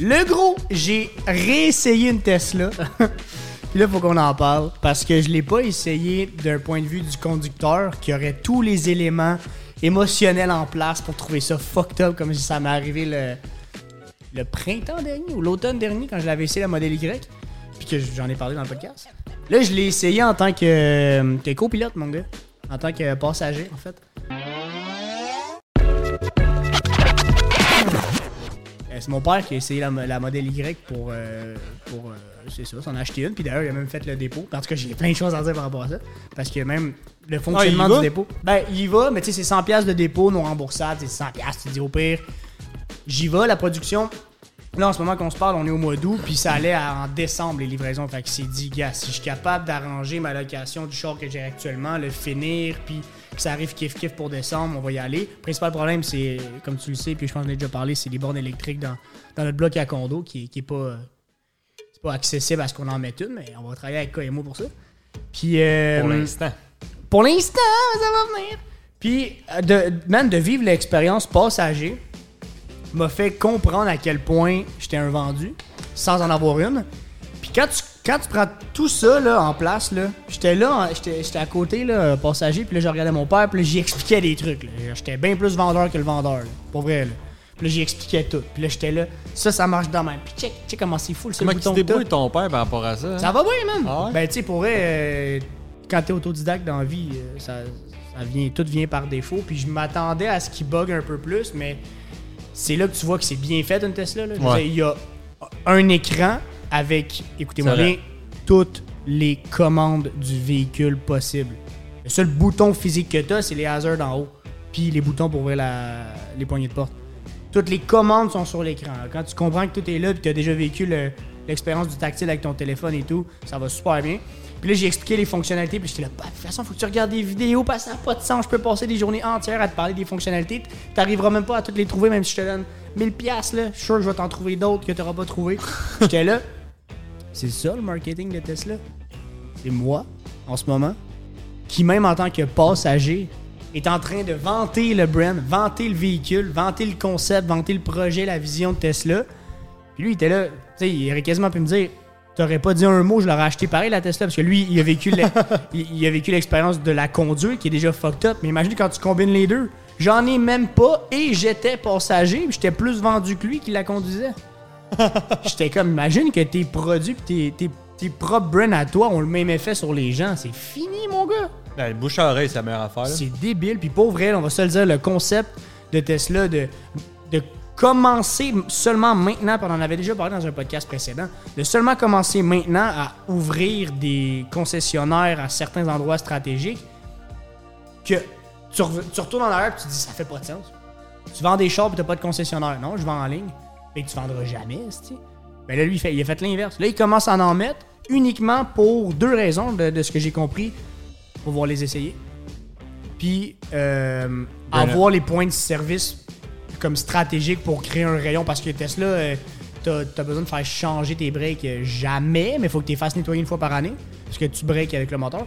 Le gros, j'ai réessayé une Tesla. Puis là, faut qu'on en parle. Parce que je l'ai pas essayé d'un point de vue du conducteur qui aurait tous les éléments émotionnels en place pour trouver ça fucked up comme si ça m'est arrivé le, le printemps dernier ou l'automne dernier quand je l'avais essayé la modèle Y. Puis que j'en ai parlé dans le podcast. Là, je l'ai essayé en tant que, que copilote, mon gars. En tant que passager, en fait. C'est mon père qui a essayé la, mo- la modèle Y pour, euh, pour euh, c'est ça, s'en acheter une. Puis d'ailleurs, il a même fait le dépôt. En tout cas, j'ai plein de choses à dire par rapport à ça. Parce que même le fonctionnement Ah, y du dépôt. Ben, il y va, mais tu sais, c'est 100$ piastres de dépôt, non remboursable. C'est 100$, piastres, tu dis au pire. J'y vais, la production. Là, en ce moment qu'on se parle, on est au mois d'août, puis ça allait à- en décembre, les livraisons. Fait que c'est dit, gars, si je suis capable d'arranger ma location du char que j'ai actuellement, le finir, puis que ça arrive kiff-kiff pour décembre, on va y aller. Le principal problème, c'est, comme tu le sais, puis je pense que j'en ai déjà parlé, c'est les bornes électriques dans, dans notre bloc à condo, qui, qui est pas, c'est pas accessible à ce qu'on en mette une, mais on va travailler avec KMO pour ça. Puis, euh, Pour l'instant. pour l'instant, ça va venir. Puis, euh, de, man, de vivre l'expérience passager m'a fait comprendre à quel point j'étais un vendu sans en avoir une. Puis quand tu, quand tu prends tout ça là, en place, là, j'étais là, j'étais à côté, là, passager, puis là, je regardais mon père, puis là, j'y expliquais des trucs. J'étais bien plus vendeur que le vendeur, là, pour vrai. Là. Puis là, j'y expliquais tout. Puis là, j'étais là, ça, ça marche dans même. Puis check, check comment c'est fou, le Comment tu débrouilles ton père par rapport à ça? hein? Ça va bien, man. Ah ouais? Ben, tu sais, pour vrai, euh, quand t'es autodidacte dans la vie, euh, ça, ça vient, tout vient par défaut. Puis je m'attendais à ce qu'il bug un peu plus, mais c'est là que tu vois que c'est bien fait une Tesla. Là. Ouais. dire, Il y a un écran avec, écoutez-moi bien, toutes les commandes du véhicule possible. Le seul bouton physique que t'as, c'est les hazards en haut. Puis les boutons pour ouvrir la- les poignées de porte. Toutes les commandes sont sur l'écran. Quand tu comprends que tout est là, puis tu as déjà vécu le- l'expérience du tactile avec ton téléphone et tout, ça va super bien. Puis là, j'ai expliqué les fonctionnalités, puis j'étais là, bah, de toute façon, faut que tu regardes des vidéos, parce que ça n'a pas de sens. Je peux passer des journées entières à te parler des fonctionnalités. T'arriveras même pas à toutes les trouver, même si je te donne 1000$, piastres, là. Je suis sûr que je vais t'en trouver d'autres que tu n'auras pas trouvé. J'étais là. C'est ça le marketing de Tesla? C'est moi, en ce moment, qui, même en tant que passager, est en train de vanter le brand, vanter le véhicule, vanter le concept, vanter le projet, la vision de Tesla. Puis lui, il était là, tu sais, il aurait quasiment pu me dire T'aurais pas dit un mot, je l'aurais acheté pareil la Tesla, parce que lui, il a vécu le- il, il a vécu l'expérience de la conduire qui est déjà fucked up. Mais imagine quand tu combines les deux. J'en ai même pas et j'étais passager, puis j'étais plus vendu que lui qui la conduisait. J'étais comme, imagine que tes produits pis tes, tes, tes propres brands à toi ont le même effet sur les gens. C'est fini, mon gars. Ben, bouche à oreille, c'est la meilleure affaire. là. C'est débile. Puis pour vrai, on va se le dire, le concept de Tesla de, de commencer seulement maintenant, puis on en avait déjà parlé dans un podcast précédent, de seulement commencer maintenant à ouvrir des concessionnaires à certains endroits stratégiques, que tu, re- tu retournes en arrière et tu te dis ça fait pas de sens. Tu vends des chars et t'as pas de concessionnaire. Non, je vends en ligne. Et tu vendras jamais, tu Ben là, lui, il, fait, il a fait l'inverse. Là, il commence à en mettre uniquement pour deux raisons, de, de ce que j'ai compris, pour pouvoir les essayer. Puis euh, avoir les points de service comme stratégiques pour créer un rayon parce que Tesla, euh, t'as as besoin de faire changer tes breaks jamais, mais faut que tu les fasses nettoyer une fois par année parce que tu breaks avec le moteur.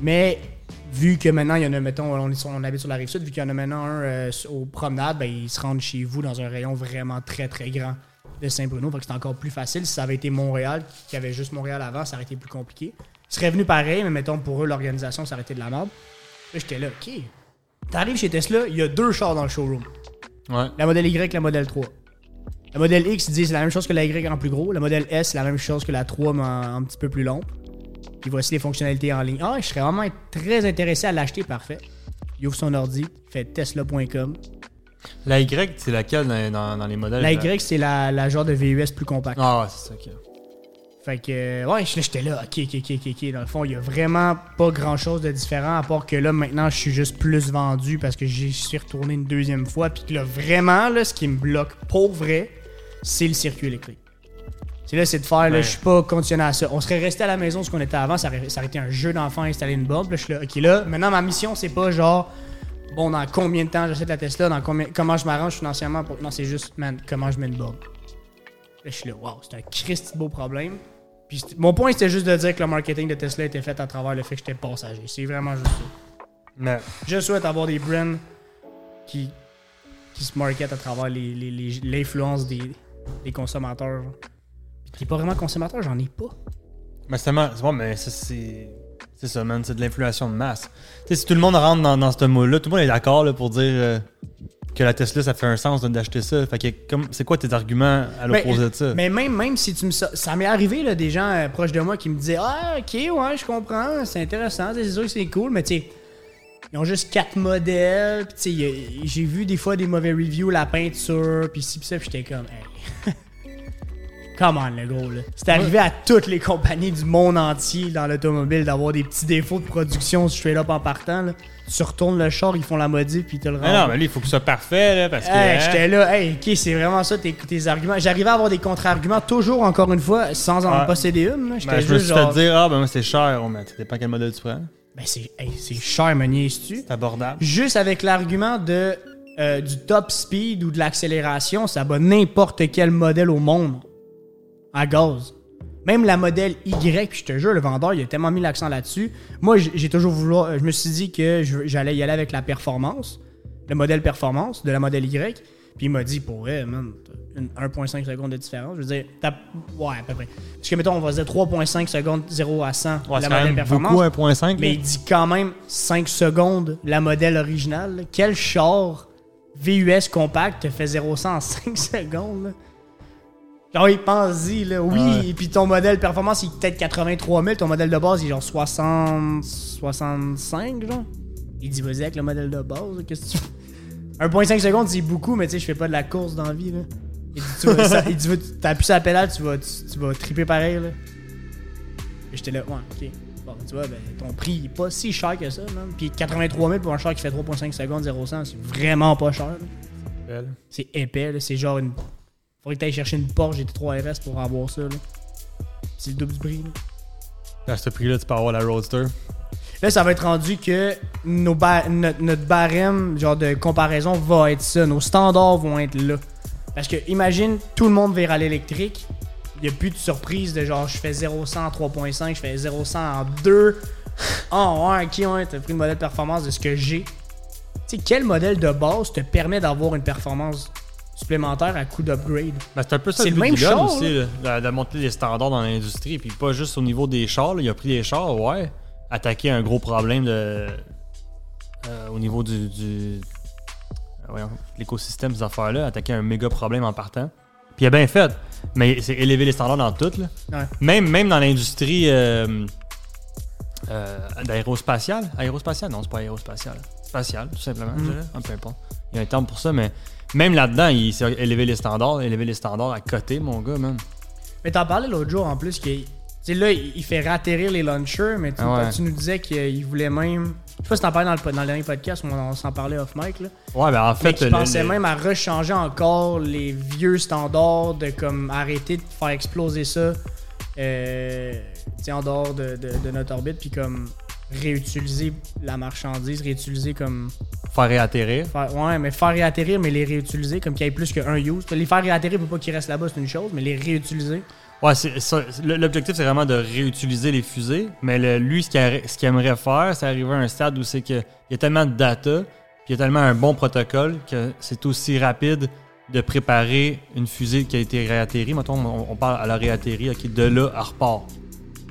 Mais vu que maintenant il y en a, mettons, on habite sur la rive sud, vu qu'il y en a maintenant un euh, aux promenades, ben, ils se rendent chez vous dans un rayon vraiment très très grand de Saint-Bruno. Fait que c'est encore plus facile. Si ça avait été Montréal, qui avait juste Montréal avant, ça aurait été plus compliqué. Ils seraient venus pareil, mais mettons pour eux, l'organisation, ça aurait été de la merde. Là, j'étais là, ok. T'arrives chez Tesla, il y a deux chars dans le showroom. Ouais. La modèle Y, la modèle 3. La modèle X, ils disent c'est la même chose que la Y en plus gros. La modèle S, c'est la même chose que la 3, mais en un petit peu plus longue. Puis voici les fonctionnalités en ligne. Ah, je serais vraiment très intéressé à l'acheter, parfait. Il ouvre son ordi, fait tesla.com. La Y, c'est laquelle dans, dans- dans les modèles? La? Y, c'est la, la genre de VUS plus compacte. Ah, ouais, c'est ça, ok. Fait que, ouais, je- j'étais là, ok, ok, ok, ok, ok. Dans le fond, il y a vraiment pas grand chose de différent, à part que là, maintenant, je suis juste plus vendu parce que j'y suis retourné une deuxième fois. Puis que là, vraiment, là, ce qui me bloque pour vrai, c'est le circuit électrique. C'est là, c'est de faire, là, Ouais. je suis pas conditionné à ça. On serait resté à la maison ce qu'on était avant, ça aurait, ça aurait été un jeu d'enfant installer une. Puis là, je suis là, ok, là, maintenant, ma mission, c'est pas genre, bon, dans combien de temps j'achète la Tesla, dans combien, comment je m'arrange financièrement. Pour... Non, c'est juste, man, comment je mets une borne. Là, je suis là, wow, c'est un Christy de beau problème. Puis mon point, c'était juste de dire que le marketing de Tesla était fait à travers le fait que j'étais passager. C'est vraiment juste ça. Mais, Je souhaite avoir des brands qui, qui se marketent à travers les- les- les- l'influence des, consommateurs. Puis T'es pas vraiment consommateur, j'en ai pas. Mais c'est bon, mais ça, c'est. C'est ça, man. C'est de l'influence de masse. Tu sais, si tout le monde rentre dans, dans ce moule-là, tout le monde est d'accord pour dire euh, que la Tesla, ça fait un sens d'acheter ça. Fait que, comme, c'est quoi tes arguments à l'opposé de ça? Mais même, même si tu me. Ça, ça m'est arrivé, là, des gens euh, proches de moi qui me disaient Ah, ok, ouais, je comprends, c'est intéressant, c'est sûr que c'est cool, mais tu sais, ils ont juste quatre modèles, j'ai vu des fois des mauvais reviews, la peinture, puis ci, puis ça, puis j'étais comme Hey. Come on, le gros, là. C'est arrivé à toutes les compagnies du monde entier dans l'automobile d'avoir des petits défauts de production straight up en partant, là. Tu retournes le char, ils font la modif, puis ils te le rendent. Mais non, mais lui, il faut que ce soit parfait, là, parce que. Hey, hein, j'étais là, hey, ok, c'est vraiment ça tes, tes arguments. J'arrivais à avoir des contre-arguments, toujours, encore une fois, sans en posséder une. là. Ben, je me juste genre, dire, ah, ben, moi, c'est cher. Mais ça dépend quel modèle tu prends. ben c'est hey, cher, me niaises-tu? C'est abordable. Juste avec l'argument de euh, du top speed ou de l'accélération, ça bat n'importe quel modèle au monde à gaz. Même la modèle Y, puis je te jure, le vendeur, il a tellement mis l'accent là-dessus. Moi, j'ai toujours voulu. Je me suis dit que j'allais y aller avec la performance, le modèle performance de la modèle Y. Puis il m'a dit, pour vrai, man, t'as une 1,5 secondes de différence. Je veux dire, t'as- ouais, à peu près. Parce que, mettons, on va dire 3,5 secondes 0 à 100, Ouais, la modèle performance. beaucoup 1.5. Mais il dit quand même 5 secondes la modèle originale. Quel char VUS compact te fait 0 en 5 secondes? là? Genre, il pense-y, là. Oui, Ouais. et puis ton modèle performance, il est peut-être 83 000. Ton modèle de base, il est genre 60... 65, genre. Il dit, vas-y avec le modèle de base, qu'est-ce que tu fais? 1.5 secondes, c'est beaucoup, mais tu sais, je fais pas de la course dans la vie, là. Il dit, tu vas, ça- il dit, tu- t'appuies sur la pédale, tu vas, tu, tu vas triper pareil, là. Et j'étais là, ouais, ok. Bon, tu vois, ben, ton prix il est pas si cher que ça, man. Puis 83 000 pour un char qui fait 3,5 secondes 0 100, c'est vraiment pas cher. là. C'est épais, là. C'est genre une. Faudrait que t'ailles chercher une Porsche GT3 RS pour avoir ça, là. C'est le double du prix, là. À ce prix-là, tu peux avoir la Roadster. Là, ça va être rendu que nos notre, notre barème genre de comparaison va être ça. Nos standards vont être là. Parce que imagine, tout le monde vers à l'électrique. Il n'y a plus de surprise de genre je fais 0-100 en 3.5, je fais 0-100 en 2. Oh ouais, ok, ouais, t'as pris le modèle de performance de ce que j'ai. Tu sais, quel modèle de base te permet d'avoir une performance supplémentaire à coût d'upgrade? Ben, c'est un peu ça C'est le même char, aussi, là, de, de monter les standards dans l'industrie. Puis pas juste au niveau des chars. là. Il a pris les chars, ouais. Attaquer un gros problème de, euh, au niveau du, du euh, l'écosystème, ces affaires-là. Attaquer un méga problème en partant. Puis il a bien fait. Mais c'est élever les standards dans tout. Là. Ouais. Même, même dans l'industrie euh, euh, d'aérospatiale. Aérospatiale? Non, c'est pas aérospatiale. Spatiale, tout simplement. je Mm. dirais. Ah, peu importe. Il y a un terme pour ça, mais même là-dedans, il s'est élevé les standards, élevé les standards à côté, mon gars, man. Mais t'en parlais l'autre jour en plus sais, là, il il fait ratterrir les launchers, mais tu, Ah ouais. tu nous disais qu'il voulait même. Je sais pas si t'en parlais dans le, dans le dernier podcast, on, on s'en parlait off mic, là. Ouais, ben en fait, qu'il le- pensait même à rechanger encore les vieux standards de comme arrêter de faire exploser ça euh, en dehors de, de- de notre orbite, puis comme réutiliser la marchandise, réutiliser comme. faire réatterrir. Faire, ouais, mais faire réatterrir, mais les réutiliser comme qu'il y ait plus qu'un use. Les faire réatterrir pour pas qu'ils restent là-bas, c'est une chose, mais les réutiliser. Ouais, L'objectif, c'est vraiment de réutiliser les fusées. Mais le- lui, ce qu'il aimerait faire, c'est arriver à un stade où c'est qu'il y a tellement de data, puis il y a tellement un bon protocole que c'est aussi rapide de préparer une fusée qui a été réatterrie. Mettons, on, on parle à la réatterrie, ok, de là à repart.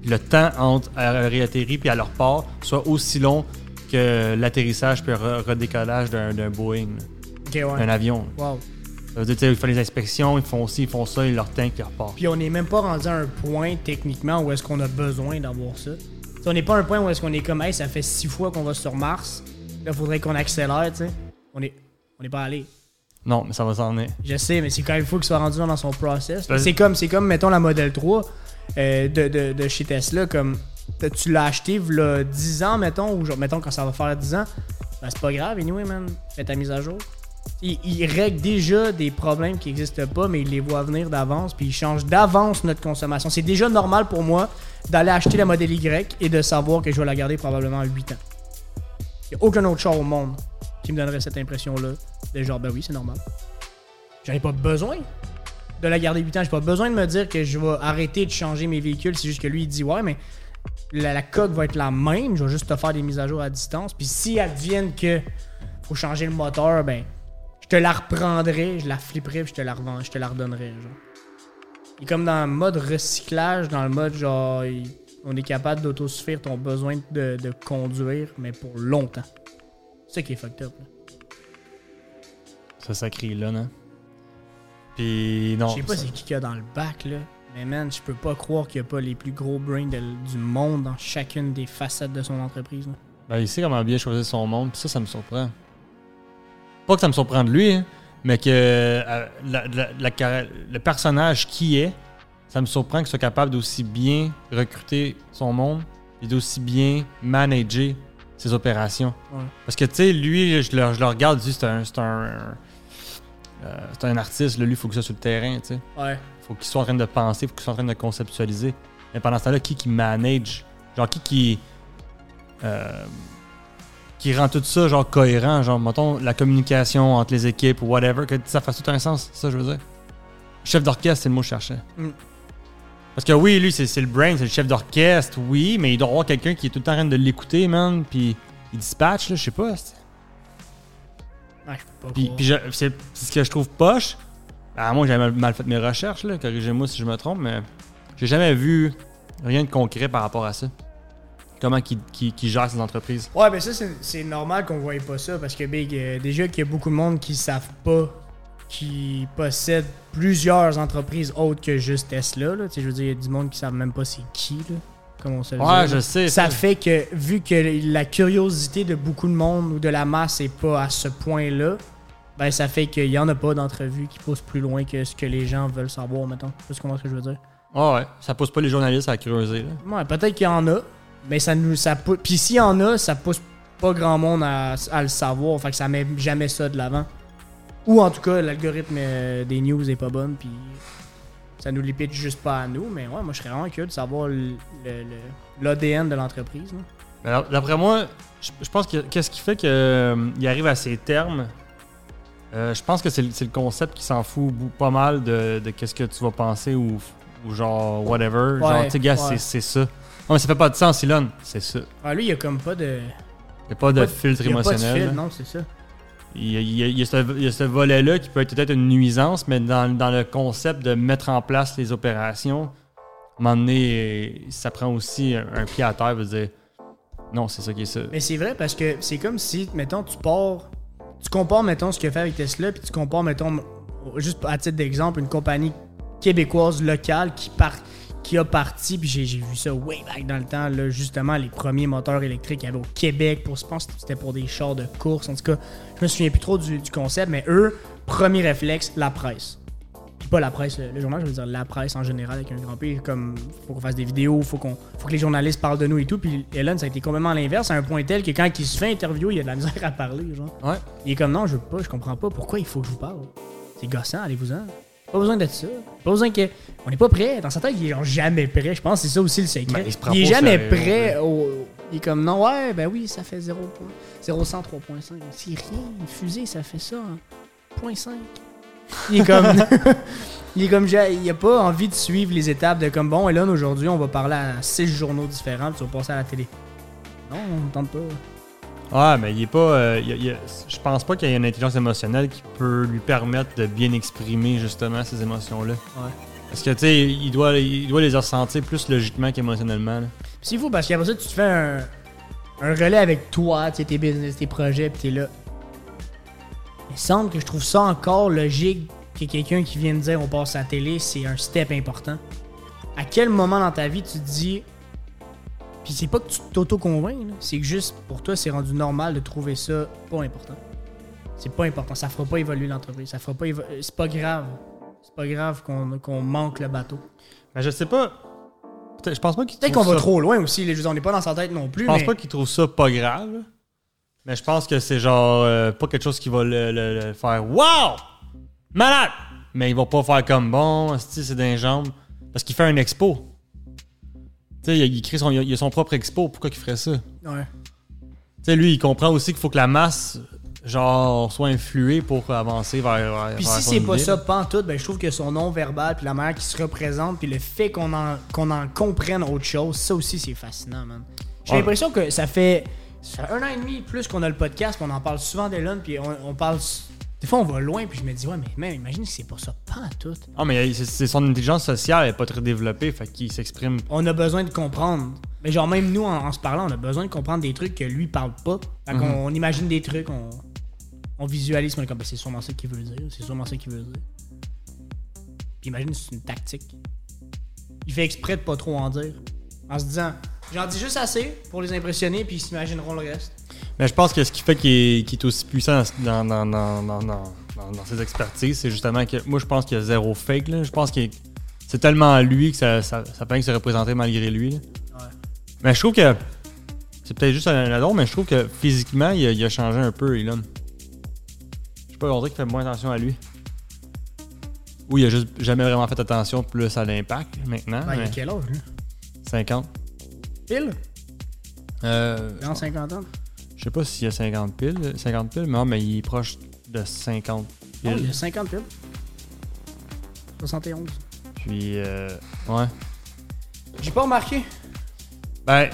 Le temps entre réatterrie puis à leur repart soit aussi long que l'atterrissage puis le re- redécollage d'un Boeing, ouais. d'un avion. Wow. Ça veut dire, tu sais, ils font les inspections, ils font ci, ils font ça, ils leur tank, ils repartent. Puis on n'est même pas rendu à un point techniquement où est-ce qu'on a besoin d'avoir ça. T'sais, on n'est pas à un point où est-ce qu'on est comme hey, ça fait six fois qu'on va sur Mars. Là, faudrait qu'on accélère, tu sais. On est, on n'est pas allé. Non, mais ça va s'en venir. Je sais, mais c'est quand même fou qu'il soit rendu dans son process. C'est comme, c'est comme, mettons, la Model 3 euh, de, de, de chez Tesla. Comme, tu l'as acheté, là, 10 ans, mettons, ou genre, mettons, quand ça va faire 10 ans? Ben, c'est pas grave, anyway, man. Fais ta mise à jour. Il, il règle déjà des problèmes qui n'existent pas, mais il les voit venir d'avance, puis il change d'avance notre consommation. C'est déjà normal pour moi d'aller acheter la Model Y et de savoir que je vais la garder probablement 8 ans. Il n'y a aucun autre char au monde qui me donnerait cette impression-là. De genre, ben oui, c'est normal. J'en ai pas besoin de la garder 8 ans. J'ai pas besoin de me dire que je vais arrêter de changer mes véhicules. C'est juste que lui, il dit, ouais, mais la, coque va être la même. Je vais juste te faire des mises à jour à distance. Puis si advienne que faut changer le moteur, ben, je te la reprendrais, je la flipperais, puis je te la revends, je te la redonnerais, genre. Est comme dans le mode recyclage, dans le mode genre, on est capable d'autosuffire ton besoin de, de conduire, mais pour longtemps. C'est ça qui est fucked up. là. Ça, ça crie là, non? Puis non. Je sais pas c'est qui qu'il y a dans le bac, là. Mais man, je peux pas croire qu'il y a pas les plus gros brains de- du monde dans chacune des facettes de son entreprise. là. Ben, il sait comment bien choisir son monde, puis ça, ça me surprend. Pas que ça me surprend de lui, hein, mais que euh, la- la- la cara- le personnage qui est, ça me surprend qu'il soit capable d'aussi bien recruter son monde et d'aussi bien manager ses opérations. Ouais. Parce que, tu sais, lui, je le, je le regarde, je dis, c'est un, c'est un, euh, c'est un artiste, là, lui, il faut que ça soit sur le terrain, tu sais. Ouais. faut qu'il soit en train de penser, faut qu'il soit en train de conceptualiser. Mais pendant ce temps-là, qui qui manage? Genre, qui qui. euh, qui rend tout ça, genre, cohérent? Genre, mettons, la communication entre les équipes ou whatever, que ça fasse tout un sens, ça, je veux dire. Chef d'orchestre, c'est le mot que je cherchais. Mm. Parce que oui, lui, c'est le brain, c'est le chef d'orchestre, oui, mais il doit avoir quelqu'un qui est tout le temps en train de l'écouter, man, puis il dispatch, là, je sais pas. c'est- Ouais, je peux pas Puis, c'est c'est ce que je trouve poche. À moi, j'avais mal, mal fait mes recherches, là. Corrigez-moi si je me trompe, mais j'ai jamais vu rien de concret par rapport à ça. Comment qu'il qu'il- qu'il gère ses entreprises. Ouais, mais ça, c'est- c'est normal qu'on voyait pas ça parce que Big, euh, déjà qu'il y a beaucoup de monde qui savent pas qui possèdent plusieurs entreprises autres que juste Tesla. Là. Tu sais, Je veux dire, il y a du monde qui savent même pas c'est qui, là, comme on se le dit, Ouais, je sais. Ça fait que, vu que la curiosité de beaucoup de monde ou de la masse est pas à ce point-là, ben ça fait qu'il y en a pas d'entrevues qui poussent plus loin que ce que les gens veulent savoir, mettons. Tu comment ce que je veux dire? Ouais, ouais. Ça pousse pas les journalistes à creuser, là. Ouais, peut-être qu'il y en a, mais ça nous. Ça Puis s'il y en a, ça pousse pas grand monde à, à le savoir, fait que ça met jamais ça de l'avant. Ou en tout cas, l'algorithme euh, des news est pas bonne, puis ça nous les juste pas à nous, mais ouais, moi je serais vraiment curieux de savoir l'ADN de l'entreprise. D'après moi, je, je pense que qu'est-ce qui fait qu'il arrive à ses termes euh, Je pense que c'est le concept qui s'en fout pas mal de, de qu'est-ce que tu vas penser ou, ou genre whatever. genre, tu sais, gars, ouais. c'est- ça. Non, mais ça fait pas de sens, Elon. C'est ça. Ah, lui, il y a comme pas de. Il a pas de pas filtre il y a pas de émotionnel. fil, non, c'est ça. Il y a, ce, volet-là qui peut être peut-être une nuisance, mais dans, dans le concept de mettre en place les opérations, à un moment donné, ça prend aussi un, un pied à terre, veut dire non, c'est ça qui est ça. Mais c'est vrai parce que c'est comme si, mettons, tu pars. Tu compares, mettons, ce qu'il a fait avec Tesla, puis tu compares, mettons, juste à titre d'exemple, une compagnie québécoise locale qui part qui a parti, puis j'ai vu ça way back dans le temps, là, justement, les premiers moteurs électriques qu'il y avait au Québec, pour, je pense que c'était pour des chars de course, en tout cas, je me souviens plus trop du, du concept, mais eux, premier réflexe, la presse. Puis pas la presse, le, le journal, je veux dire la presse en général avec un grand P, comme faut qu'on fasse des vidéos, faut qu'on faut que les journalistes parlent de nous et tout. Puis Elon, ça a été complètement l'inverse, à un point tel que quand il se fait interviewer, il y a de la misère à parler, genre. Ouais. Il est comme non, je veux pas, je comprends pas pourquoi il faut que je vous parle. C'est gossant, allez-vous-en. Pas besoin de ça. Pas besoin que. On n'est pas prêt. Dans sa tête, il est genre jamais prêt. Je pense que c'est ça aussi le secret. Ben, il se il est jamais sérieux, prêt. au- Il est comme non, ouais, ben oui, ça fait 0. 0 3.5. C'est rien. Une fusée, ça fait ça. hein. 0.5. Il est comme. il est comme. Il a pas envie de suivre les étapes de comme bon, Elon, aujourd'hui, on va parler à 6 journaux différents, puis tu vas passer à la télé. Non, on ne tente pas. Ouais, mais il est pas. euh, il il je pense pas qu'il y ait une intelligence émotionnelle qui peut lui permettre de bien exprimer justement ces émotions-là. Ouais. Parce que tu sais, il doit, il doit les ressentir plus logiquement qu'émotionnellement. c'est fou parce qu'après ça, tu te fais un, un relais avec toi, tes business, tes projets, puis t'es là. Il semble que je trouve ça encore logique que quelqu'un qui vient de dire on passe à la télé, c'est un step important. À quel moment dans ta vie tu te dis. Puis c'est pas que tu t'auto-convaincs, là, c'est que juste pour toi, c'est rendu normal de trouver ça pas important. C'est pas important, ça fera pas évoluer l'entreprise, ça fera pas évo- C'est pas grave. C'est pas grave qu'on qu'on manque le bateau. Mais je sais pas. Peut-être- Je pense pas qu'il Peut-être qu'on va trop loin aussi, les on n'est pas dans sa tête non plus. Je pense mais- pas qu'il trouve ça pas grave. Mais je pense que c'est genre euh, pas quelque chose qui va le, le- le faire Wow! Malade! Mais il va pas faire comme bon, c'est d'un jambes. Parce qu'il fait un expo. Tu sais, il, il crée son, il a son propre expo. Pourquoi il ferait ça? Tu Ouais. sais, lui, il comprend aussi qu'il faut que la masse, genre, soit influée pour avancer vers. Puis si c'est pas ça tout, ben je trouve que son nom verbal puis la manière qu'il se représente puis le fait qu'on en qu'on en comprenne autre chose, ça aussi c'est fascinant, man. J'ai Ouais. l'impression que ça fait, ça fait un an et demi plus qu'on a le podcast, qu'on en parle souvent d'Elon puis on, on parle Des fois, on va loin, puis je me dis, ouais, mais même, imagine que c'est pas ça, pas à tout. Ah, mais c'est- c'est son intelligence sociale, elle est pas très développée, fait qu'il s'exprime. On a besoin de comprendre. Mais genre, même nous, en, en se parlant, on a besoin de comprendre des trucs que lui parle pas. Fait qu'on on imagine des trucs, on, on visualise, mais on est comme, Ben, c'est sûrement ça qu'il veut dire, c'est sûrement ça qu'il veut dire. Puis imagine, c'est une tactique. Il fait exprès de pas trop en dire. En se disant, j'en dis juste assez pour les impressionner, puis ils s'imagineront le reste. Mais je pense que ce qui fait qu'il est, aussi puissant dans, ses expertises, c'est justement que moi, je pense qu'il y a zéro fake. Là. Je pense que c'est tellement lui que ça, ça, ça peut que se représenter malgré lui. Ouais. Mais je trouve que c'est peut-être juste un adon, mais je trouve que physiquement, il a, il a changé un peu, Elon. Je sais pas, on dirait qu'il fait moins attention à lui. Ou il a juste jamais vraiment fait attention plus à l'impact maintenant. Ben, il a mais quel âge, lui? 50. Pile Euh, Dans 50 ans je sais pas s'il y a 50 piles, 50 piles, mais, non, mais il est proche de 50 Non, piles. il a 50 piles. 71. Puis, euh, ouais. J'ai pas remarqué. Ben,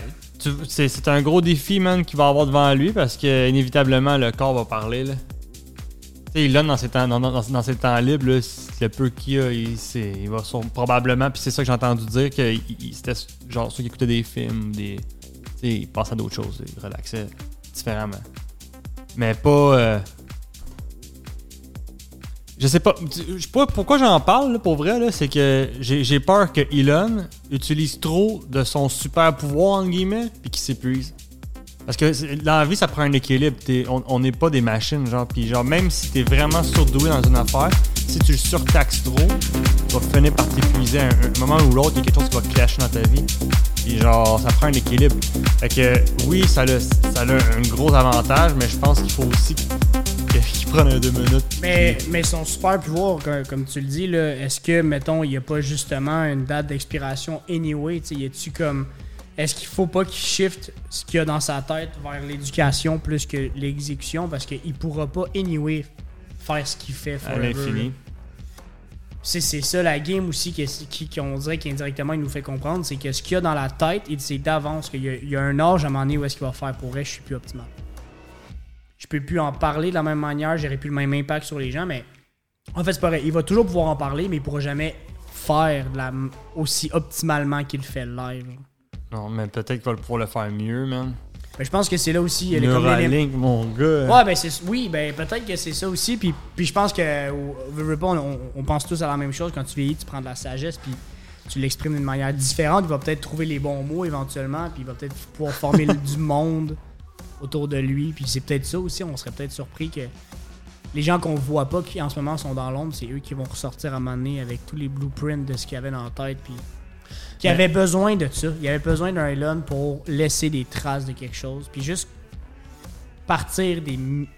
c'est un gros défi, man, qu'il va avoir devant lui parce que, inévitablement, le corps va parler, là. Tu sais, Elon, dans ses temps, dans, dans- dans ses temps libres, là, le peu qu'il a, il, il va sur- probablement, puis c'est ça que j'ai entendu dire, que c'était genre ceux qui écoutaient des films, des. Tu sais, il passait à d'autres choses, il relaxait différemment. Mais pas. euh, je sais pas. Je sais pas pourquoi j'en parle là, pour vrai, c'est que j'ai peur que Elon utilise trop de son super pouvoir, entre guillemets, puis qu'il s'épuise. Parce que dans la vie, ça prend un équilibre. On n'est pas des machines, genre. Puis genre, même si t'es vraiment surdoué dans une affaire, si tu le surtaxes trop, tu vas finir par t'épuiser à un, un moment ou l'autre. Il y a quelque chose qui va clasher dans ta vie. Puis genre, ça prend un équilibre. Fait que oui, ça a, ça a un gros avantage, mais je pense qu'il faut aussi qu'il qu'il prenne un deux minutes. Mais, mais son super pouvoir, comme, comme tu le dis, là, est-ce que, mettons, il n'y a pas justement une date d'expiration anyway? tu sais, Y a-tu comme. Est-ce qu'il faut pas qu'il shift ce qu'il a dans sa tête vers l'éducation plus que l'exécution? Parce qu'il pourra pas anyway faire ce qu'il fait à forever, l'infini. C'est ça la game aussi qui, qui, qu'on dirait qu'indirectement il nous fait comprendre, c'est que ce qu'il y a dans la tête, il sait d'avance qu'il y, a- un âge à un moment donné où est-ce qu'il va faire pour vrai, je suis plus optimal. Je peux plus en parler de la même manière, j'aurai plus le même impact sur les gens, mais en fait c'est pareil, il va toujours pouvoir en parler, mais il pourra jamais faire aussi optimalement qu'il fait live. Non, mais peut-être qu'il va pouvoir le faire mieux, man. Mais je pense que c'est là aussi, il y a les- Neuralink, mon gars. Ouais, ben c'est oui, ben peut-être que c'est ça aussi. Puis, puis je pense que on, on pense tous à la même chose. Quand tu vieillis, tu prends de la sagesse, puis tu l'exprimes d'une manière différente. Il va peut-être trouver les bons mots éventuellement, puis il va peut-être pouvoir former du monde autour de lui. Puis c'est peut-être ça aussi. On serait peut-être surpris que les gens qu'on voit pas, qui en ce moment sont dans l'ombre, c'est eux qui vont ressortir à un moment donné avec tous les blueprints de ce qu'il y avait dans la tête. Puis qui avait besoin de ça. Il avait besoin d'un Elon pour laisser des traces de quelque chose. Puis juste partir des, mi-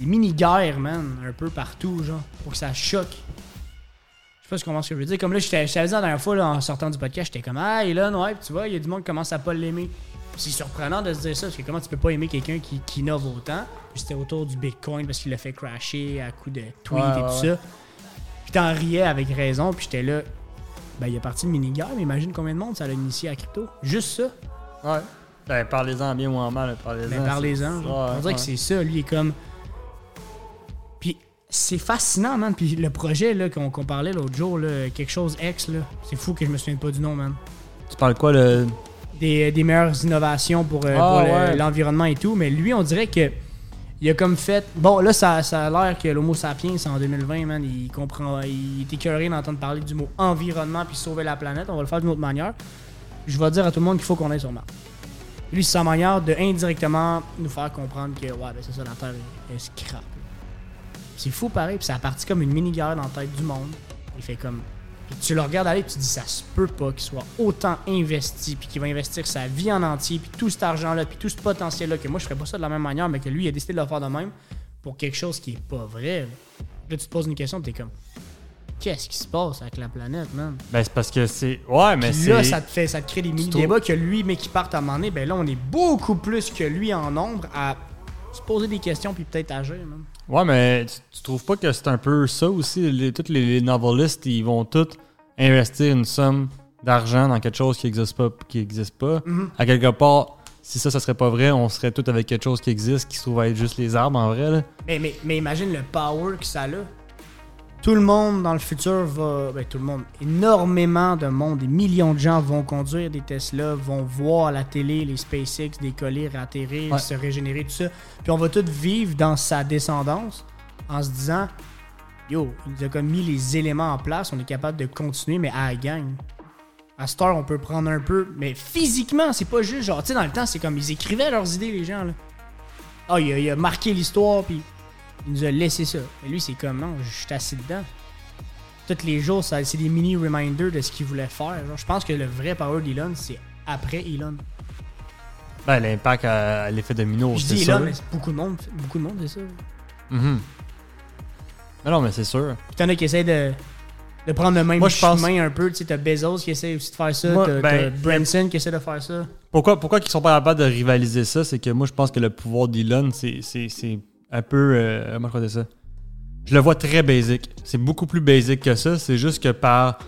des mini-guerres, man, un peu partout, genre, pour que ça choque. Je sais pas ce comment ce que je veux dire. Comme là, j'étais j'étais dit la dernière fois, là, en sortant du podcast, j'étais comme, ah, Elon, ouais, puis tu vois, il y a du monde qui commence à pas l'aimer. C'est surprenant de se dire ça, parce que comment tu peux pas aimer quelqu'un qui, qui innove autant? Puis c'était autour du Bitcoin parce qu'il l'a fait crasher à coup de tweets Ouais, et ouais, tout ça. Puis t'en riais avec raison, puis j'étais là, ben il est parti de mini-guerre, mais imagine combien de monde ça l'a initié à crypto. Juste ça. Ouais. Ben, parlez-en bien ou en mal, parlez-en. Ben, parlez-en. Ouais, On dirait que c'est ça. Lui, il est comme. Puis c'est fascinant, man. Puis le projet là, qu'on qu'on parlait l'autre jour, là, quelque chose X, là, c'est fou que je me souvienne pas du nom, man. Tu parles quoi, le. Des, des meilleures innovations pour, euh, Ah, pour le- ouais. l'environnement et tout. Mais lui, on dirait que. Il a comme fait. Bon, là, ça, ça a l'air que l'Homo sapiens, en 2020, man, il comprend. Il est écœuré d'entendre parler du mot environnement puis sauver la planète. On va le faire d'une autre manière. Je vais dire à tout le monde qu'il faut qu'on aille sur Mars. Lui, c'est sa manière de indirectement nous faire comprendre que, ouais, ben c'est ça, la Terre est, est scrap. C'est fou pareil, puis ça a parti comme une mini-guerre dans la tête du monde. Il fait comme. Tu le regardes aller, puis tu dis, ça se peut pas qu'il soit autant investi, puis qu'il va investir sa vie en entier, puis tout cet argent-là, puis tout ce potentiel-là, que moi je ferais pas ça de la même manière, mais que lui, il a décidé de le faire de même pour quelque chose qui est pas vrai. Là, Là, tu te poses une question, t'es comme. Qu'est-ce qui se passe avec la planète, man? Ben, c'est parce que c'est. Ouais, mais c'est. là, ça te fait, ça te crée des mini-débats trouves- que lui, mais qui partent à un moment donné, ben là, on est beaucoup plus que lui en nombre à se poser des questions puis peut-être agir, man. Ouais, mais tu, tu trouves pas que c'est un peu ça aussi? Les, tous les, les novelistes, ils vont tous investir une somme d'argent dans quelque chose qui n'existe pas. Qui existe pas. Mhm. À quelque part, si ça, ça serait pas vrai, on serait tout avec quelque chose qui existe, qui se trouve être juste les arbres en vrai. Là. Mais, mais, mais imagine le power que ça a. Tout le monde dans le futur va. Ben, tout le monde. Énormément de monde, des millions de gens vont conduire des Tesla, vont voir à la télé les SpaceX décoller, atterrir, Ouais. se régénérer, tout ça. Puis on va tous vivre dans sa descendance en se disant Yo, il nous a comme mis les éléments en place, on est capable de continuer, mais à la gang. À Star, on peut prendre un peu, mais physiquement, c'est pas juste genre, tu sais, dans le temps, c'est comme ils écrivaient leurs idées, les gens, là. Ah, il, a, il a marqué l'histoire, puis il nous a laissé ça. Mais lui, c'est comme, non, je suis assis dedans. Tous les jours, ça- c'est des mini reminders de ce qu'il voulait faire. Genre, je pense que le vrai power d'Elon, c'est après Elon. Ben, l'impact à, à l'effet domino, je c'est dis sûr. Elon, mais beaucoup de monde, beaucoup de monde, c'est ça. Mhm. Mais non, mais c'est sûr. Puis t'en as qui essayent de, de prendre le même Moi, pense- chemin un peu. Tu sais, t'as Bezos qui essaie aussi de faire ça, t'as ben, t'as Branson qui essaie de faire ça. Pourquoi, pourquoi ils sont pas capables de rivaliser ça? C'est que moi, je pense que le pouvoir d'Elon, c'est un peu. Euh, comment je ça? Je le vois très basic. C'est beaucoup plus basic que ça. C'est juste que par,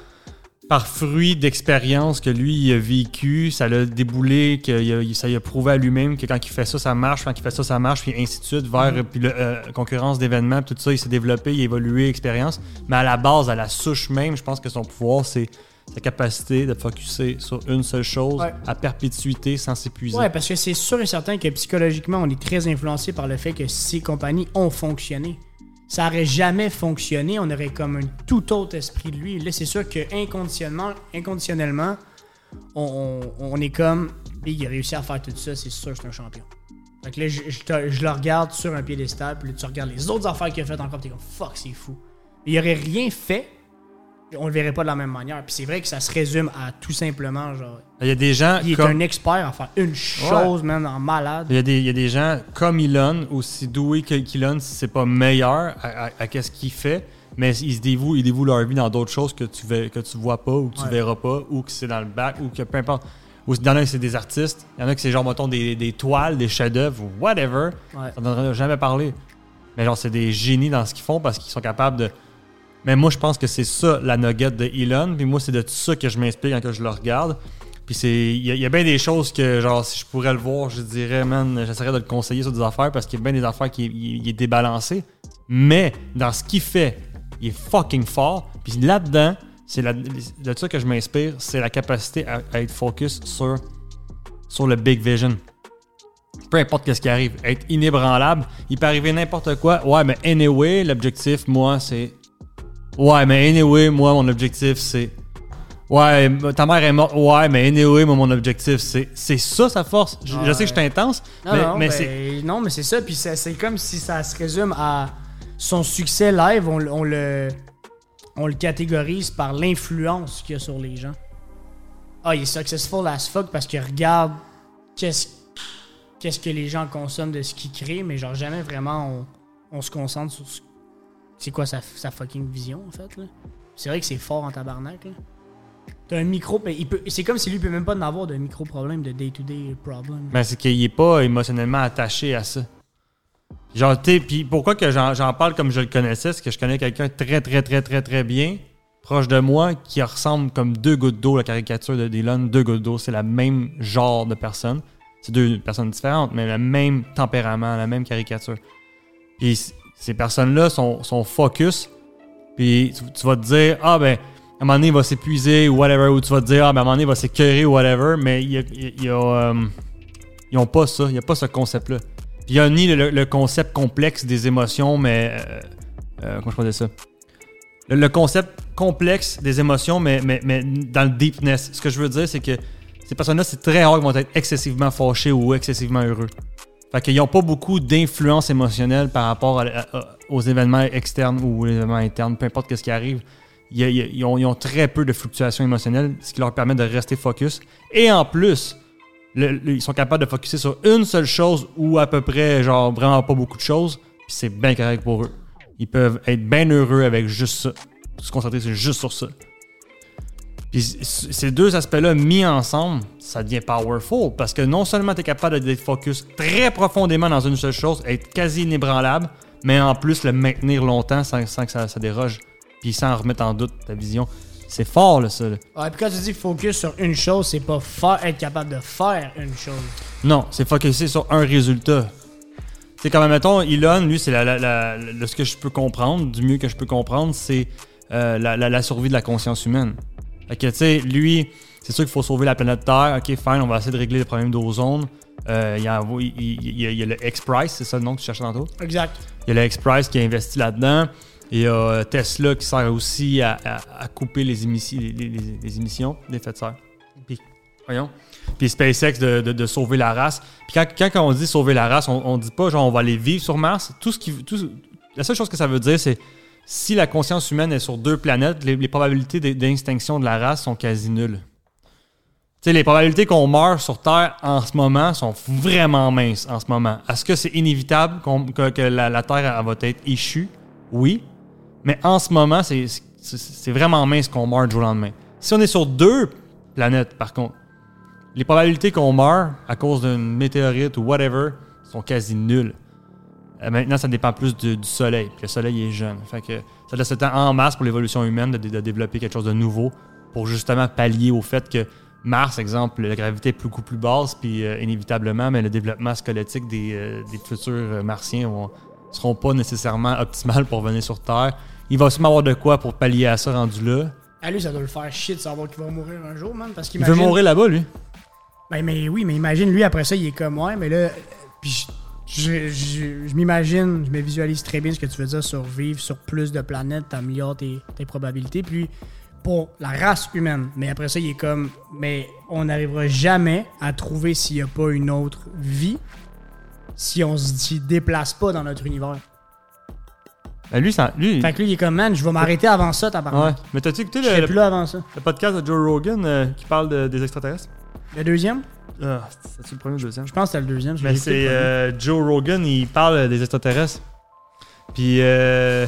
par fruit d'expérience que lui il a vécu, ça l'a déboulé, que ça lui a prouvé à lui-même que quand il fait ça, ça marche, quand il fait ça, ça marche, puis ainsi de suite, vers puis le, euh, concurrence d'événements, tout ça, il s'est développé, il a évolué, expérience. Mais à la base, à la souche même, je pense que son pouvoir, c'est sa capacité de focuser sur une seule chose Ouais. à perpétuité sans s'épuiser. Ouais, parce que c'est sûr et certain que psychologiquement, on est très influencé par le fait que ces compagnies ont fonctionné. Ça aurait jamais fonctionné, on aurait comme un tout autre esprit de lui. Là, c'est sûr que inconditionnellement, inconditionnellement on, on- on est comme il a réussi à faire tout ça, c'est sûr que c'est un champion. Fait que là, je, je te- je le regarde sur un piédestal, puis là, tu regardes les autres affaires qu'il a faites encore, t'es comme fuck, c'est fou. Il aurait rien fait, on le verrait pas de la même manière. Puis c'est vrai que ça se résume à tout simplement, genre, Il y a des gens il est comme un expert à faire une chose, même en malade. il y, a des, il y a des gens comme Elon, aussi doués que qu'Elon, si c'est pas meilleur à, à- à qu'est-ce qu'il fait, mais ils se dévouent, ils dévouent leur vie dans d'autres choses que tu que tu vois pas ou que tu Ouais. verras pas ou que c'est dans le bac ou que peu importe. Ou il y en a c'est des artistes, il y en a que c'est genre mettons des, des toiles, des chefs-d'œuvre, ou whatever. Ouais. On n'en jamais parlé. Mais genre, c'est des génies dans ce qu'ils font parce qu'ils sont capables de. Mais moi, je pense que c'est ça la nugget de Elon. Puis moi, c'est de ça que je m'inspire quand je le regarde. Puis c'est. Il y, a- bien des choses que, genre, si je pourrais le voir, je dirais, man, j'essaierais de le conseiller sur des affaires parce qu'il y a bien des affaires qui est débalancé. Mais dans ce qu'il fait, il est fucking fort. Puis là-dedans, c'est la- de ça que je m'inspire, c'est la capacité à, à être focus sur, sur le big vision peu importe ce qui arrive, être inébranlable, il peut arriver n'importe quoi. Ouais, mais anyway, l'objectif, moi, c'est. Ouais, mais anyway, moi, mon objectif, c'est. Ouais, ta mère est morte. Ouais, mais anyway, moi, mon objectif, c'est. C'est ça, sa force. Je, je sais que je suis intense, Non, mais, non, mais ben, c'est. non, mais c'est ça. Puis c'est comme si ça se résume à son succès live. On, le- on le, on le catégorise par l'influence qu'il y a sur les gens. Ah, il est successful as fuck parce qu'il regarde qu'est-ce qu'est-ce que les gens consomment de ce qu'il crée, mais genre jamais vraiment on, on se concentre sur ce- c'est quoi sa, fucking vision en fait. là? C'est vrai que c'est fort en tabarnak. T'as un micro, mais il peut, c'est comme si lui peut même pas en avoir de micro problème, de day-to-day problem. Mais c'est qu'il est pas émotionnellement attaché à ça. Genre, tu puis pourquoi que j'en j'en parle comme je le connaissais, c'est que je connais quelqu'un très, très, très, très, très bien, proche de moi, qui ressemble comme deux gouttes d'eau, la caricature de Dylan, deux gouttes d'eau. C'est la même genre de personne. C'est deux personnes différentes, mais le même tempérament, la même caricature. Puis ces personnes-là sont, focus, puis tu, vas te dire, ah ben, à un moment donné, il va s'épuiser ou whatever, ou tu vas te dire, ah ben, à un moment donné, il va s'écœurer ou whatever, mais il y euh, ils n'ont pas ça, il n'y a pas ce concept-là. Puis il y a ni le, concept complexe des émotions, mais. euh, euh, comment je dire ça? Le, le concept complexe des émotions, mais, mais, mais dans le deepness. Ce que je veux dire, c'est que ces personnes-là, c'est très rare qu'ils vont être excessivement fâchés ou excessivement heureux. Fait qu'ils n'ont pas beaucoup d'influence émotionnelle par rapport aux événements externes ou aux événements internes, peu importe ce qui arrive. Ils, ont, très peu de fluctuations émotionnelles, ce qui leur permet de rester focus. Et en plus, ils sont capables de focuser sur une seule chose ou à peu près, genre, vraiment pas beaucoup de choses, puis c'est bien correct pour eux. Ils peuvent être bien heureux avec juste ça. Se concentrer juste sur ça. Puis ces deux aspects-là mis ensemble, ça devient powerful parce que non seulement tu es capable d'être focus très profondément dans une seule chose, être quasi inébranlable, mais en plus le maintenir longtemps sans, sans que ça, ça déroge, puis sans remettre en doute ta vision. C'est fort, là, ça. là. Ouais, puis quand tu dis focus sur une chose, c'est pas faire, être capable de faire une chose. Non, c'est focusé sur un résultat. C'est comme, mettons, Elon, lui, c'est la, la- la- le- ce que je peux comprendre, du mieux que je peux comprendre, c'est euh, la survie de la conscience humaine. Fait que, tu sais, lui, c'est sûr qu'il faut sauver la planète Terre. Ok, fine, on va essayer de régler les problèmes d'ozone. Euh, il, y a, il, il- il y a- le X-Price, c'est ça le nom que tu cherchais tantôt? Exact. Il y a le X-Price qui a investi là-dedans. Il y a euh, Tesla qui sert aussi à, à- à couper les, émissi- les, les- les- les émissions d'effet de serre. Puis, voyons. Puis SpaceX de, de- de sauver la race. Puis quand, quand on dit sauver la race, on, on dit pas genre on va aller vivre sur Mars. Tout ce qui, tout- la seule chose que ça veut dire, c'est si la conscience humaine est sur deux planètes, les, probabilités d'e- d'extinction de la race sont quasi nulles. Les probabilités qu'on meure sur Terre en ce moment sont vraiment minces en ce moment. Est-ce que c'est inévitable que, la, Terre va être échue? Oui. Mais en ce moment, c'est vraiment mince qu'on meurt du jour au lendemain. Si on est sur deux planètes, par contre, les probabilités qu'on meurt à cause d'une météorite ou whatever sont quasi nulles. Euh, maintenant, ça dépend plus du, du Soleil. Puis le Soleil est jeune. Fait que ça laisse le temps en masse pour l'évolution humaine de, de développer quelque chose de nouveau pour justement pallier au fait que Mars, exemple, la gravité est beaucoup plus basse, puis euh, inévitablement, mais le développement squelettique des, euh, des futurs martiens ne seront pas nécessairement optimales pour venir sur Terre. Il va sûrement avoir de quoi pour pallier à ça rendu là. À lui, ça doit le faire chier de savoir qu'il va mourir un jour, man. Parce qu'il Il veut mourir là-bas, lui. Ben, mais oui, mais imagine, lui, après ça, il est comme, ouais, mais là, puis je, m'imagine, je me visualise très bien ce que tu veux dire, survivre sur plus de planètes, t'améliores tes, tes probabilités, puis pour la race humaine. Mais après ça, il est comme, mais on n'arrivera jamais à trouver s'il n'y a pas une autre vie si on se déplace pas dans notre univers. Ben, lui, ça, lui Fait que lui, il est comme, man, je vais m'arrêter avant ça, ouais. tabarnak. Mais t'as-tu écouté Je le, le- plus là avant ça. le podcast de Joe Rogan euh, qui parle de- des extraterrestres? Le deuxième? Ah, c'est-tu le premier ou le deuxième? Je pense que c'était le deuxième. parce que Mais j'ai écouté c'est le premier. euh, Joe Rogan, il parle des extraterrestres. Puis euh,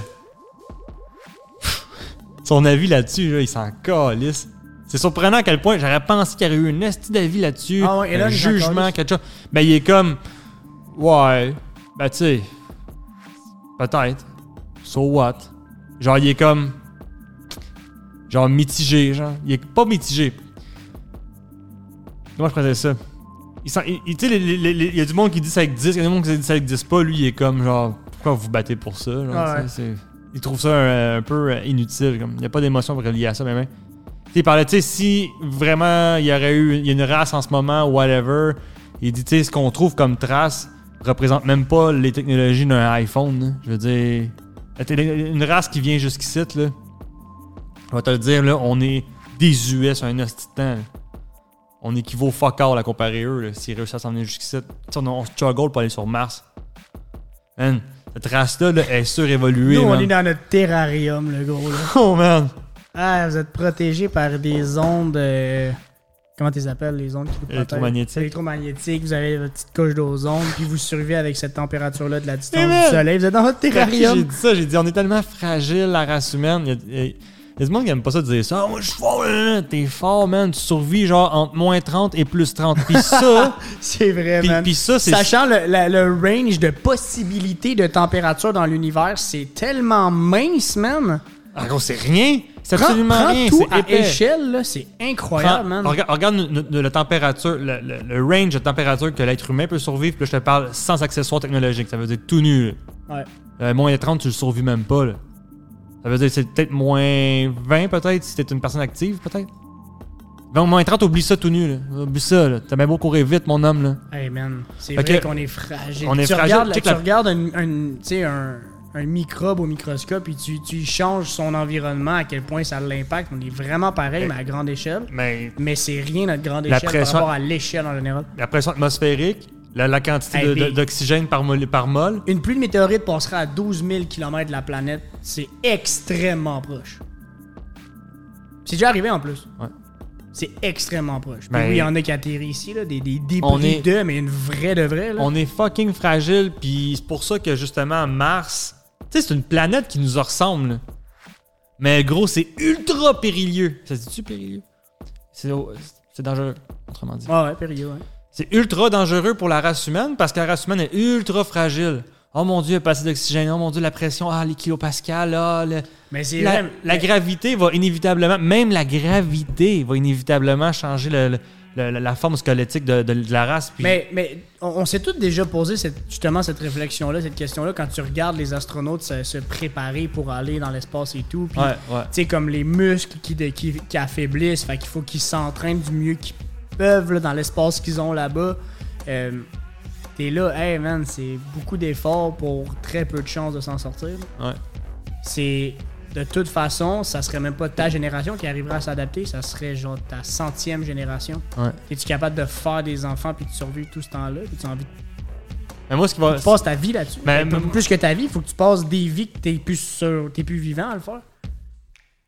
son avis là-dessus, là, il s'en calisse. C'est surprenant à quel point j'aurais pensé qu'il y aurait eu un esti d'avis là-dessus, Ah ouais, et là, un il s'en jugement, calisse. quelque chose. Ben il est comme, ouais, ben tu sais, peut-être. So what? Genre il est comme, genre mitigé, genre. Il est pas mitigé. Comment je faisais ça? Il, sent- il- il- tu sais, les- les- les- il y a du monde qui dit ça existe, il y a du monde qui dit ça existe pas. Lui, il est comme genre, pourquoi vous vous battez pour ça? genre, Ah ouais. c'est- il trouve ça un, un peu euh, inutile. Comme. Il n'y a pas d'émotion reliée à ça, mais même. Tu sais, Il parlait, tu sais, si vraiment il y aurait eu il y a une race en ce moment, whatever, il dit, tu sais, ce qu'on trouve comme trace représente même pas les technologies d'un iPhone. Je veux dire, une race qui vient jusqu'ici, là, on va te le dire, là, on est désuet sur un hostie temps. On équivaut fuck all à comparer eux, là, s'ils réussissent à s'en venir jusqu'ici. On, on struggle pour aller sur Mars. Man, cette race-là là, est surévoluée. Nous, on man. est dans notre terrarium, le gros, là. Oh man! Ah, vous êtes protégé par des ondes. euh, comment tu les appelles, les ondes qui vous Électromagnétiques. Électromagnétiques. Vous avez votre petite couche d'ozone, puis vous survivez avec cette température-là de la distance du soleil. Vous êtes dans votre J'ai terrarium. dit ça, j'ai dit on est tellement fragile, la race humaine. Il y a, il y a- il y a du monde qui aime pas ça de dire ça. Ah, moi je suis fort, là, là. t'es fort, man. Tu survis genre entre moins 30 et plus 30. Puis ça, C'est vrai, puis, man. puis ça, c'est. Sachant le, la- le range de possibilités de température dans l'univers, c'est tellement mince, man. En gros, c'est rien. C'est absolument prends rien. tout C'est à épais. échelle, là, c'est incroyable, Prends- man. Regarde, regarde le- le- la température, le, range de température que l'être humain peut survivre. Puis là, je te parle sans accessoires technologiques. Ça veut dire tout nu. Ouais. Euh, moins 30, tu le survis même pas. Là. Ça veut dire que c'est peut-être moins 20, peut-être, si t'es une personne active, peut-être. 20, moins 30, oublie ça tout nu. Là. Oublie ça. là. T'as bien beau courir vite, mon homme. Là. Hey man, c'est vrai qu'on est fragile. on est tu fragile. Regardes, tu la- regardes un, un- tu sais, un, un microbe au microscope et tu, tu changes son environnement, à quel point ça l'impacte. On est vraiment pareil, mais à grande échelle. Mais Mais c'est rien notre grande échelle pression- par rapport à l'échelle en général. la pression atmosphérique, la, la quantité Hey, mais- d'oxygène par mol, par mol, Une pluie de météorites passera à 12 000 km de la planète. C'est extrêmement proche. C'est déjà arrivé en plus. Ouais. C'est extrêmement proche. Puis Ben- oui, il y en a qui atterrissent ici, là, des, des débris On est- de, mais une vraie de vraie. Là. on est fucking fragile. Puis c'est pour ça que justement, Mars, tu sais, c'est une planète qui nous ressemble. là. Mais gros, c'est ultra périlleux. Ça se dit-tu périlleux? C'est c'est dangereux, autrement dit. Ouais, ouais, périlleux, ouais. C'est ultra dangereux pour la race humaine parce que la race humaine est ultra fragile. Oh mon dieu, pas assez d'oxygène. Oh mon dieu, la pression. Ah, les kilopascals. Ah, le- Mais c'est la, vrai. la mais- gravité va inévitablement, même la gravité va inévitablement changer le- la, la forme squelettique de, de- de la race. puis- Mais, mais on, on s'est tous déjà posé cette, justement cette réflexion-là, cette question-là, quand tu regardes les astronautes se, se préparer pour aller dans l'espace et tout. Puis, Ouais, ouais. tu sais, comme les muscles qui, de- qui, qui affaiblissent, fait qu'il faut qu'ils s'entraînent du mieux qu'ils peuvent là, dans l'espace qu'ils ont là-bas. Euh, T'es là, hey man, c'est beaucoup d'efforts pour très peu de chances de s'en sortir. Ouais. C'est. De toute façon, ça serait même pas ta génération qui arriverait à s'adapter, ça serait genre ta centième génération. Ouais. Es-tu capable de faire des enfants puis de survivre tout ce temps-là? Puis tu as envie de Mais moi, ce qui va. tu passes ta vie là-dessus? Mais- Mais plus que ta vie, il faut que tu passes des vies que t'es plus sûr, t'es plus vivant à le faire.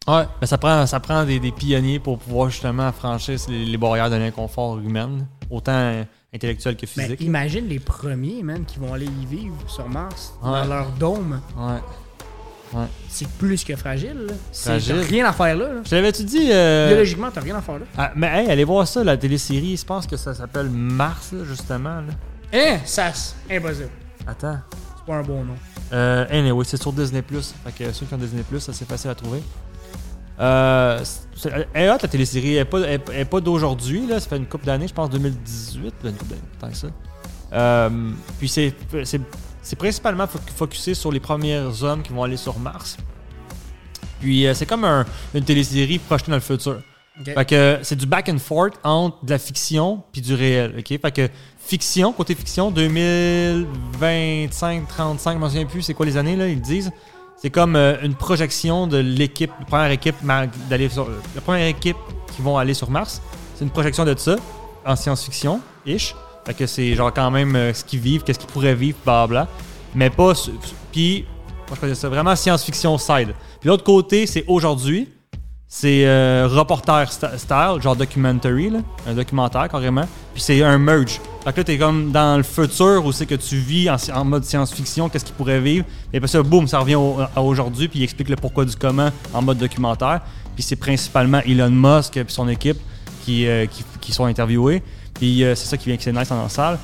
Ouais, mais ça prend, ça prend des, des pionniers pour pouvoir justement franchir les, les barrières de l'inconfort humain, autant intellectuel que Mais physique. imagine les premiers, man, qui vont aller y vivre sur Mars, dans leur dôme. Ouais. C'est plus que fragile. là. C'est Fragile. t'as rien à faire là. là. Je l'avais-tu dit. euh, Biologiquement, t'as rien à faire là. ah, mais hey, allez voir ça, la télésérie. Je pense que ça s'appelle Mars, là, justement. Là. Hein? Sas, impossible. Attends. C'est pas un bon nom. Euh, anyway, c'est sur Disney+. Fait que ceux qui ont Disney+, ça c'est facile à trouver. Euh, elle est hot, la télésérie. Elle est pas, elle- elle pas d'aujourd'hui. Ça fait une couple d'années, je pense 2018. Une couple d'années, tant que ça. Euh, puis c'est, c'est, principalement fo- focusé sur les premiers hommes qui vont aller sur Mars. Puis euh, c'est comme un- une télésérie projetée dans le futur. Ok. Fait que c'est du back and forth entre de la fiction puis du réel, ok? Fait que fiction, côté fiction, 2025, 35, je m'en souviens plus, c'est quoi les années, là, ils disent? C'est comme euh, une projection de l'équipe, la première équipe ma- d'aller sur... La première équipe qui vont aller sur Mars. C'est une projection de ça, en science-fiction, ish. Fait que c'est genre quand même euh, ce qu'ils vivent, qu'est-ce qu'ils pourraient vivre, bla Mais pas... Puis, moi je connais ça vraiment science-fiction side. Puis l'autre côté, c'est aujourd'hui. C'est euh, reporter style, genre documentary, là, un documentaire carrément. Puis c'est un merge. Fait que là, t'es comme dans le futur où c'est que tu vis en, mode science-fiction, qu'est-ce qu'il pourrait vivre. Et après ça, boum, ça revient à aujourd'hui, puis il explique le pourquoi du comment en mode documentaire. Puis c'est principalement Elon Musk et son équipe qui, euh, qui, qui sont interviewés. Puis euh, c'est ça qui vient que c'est nice la salle.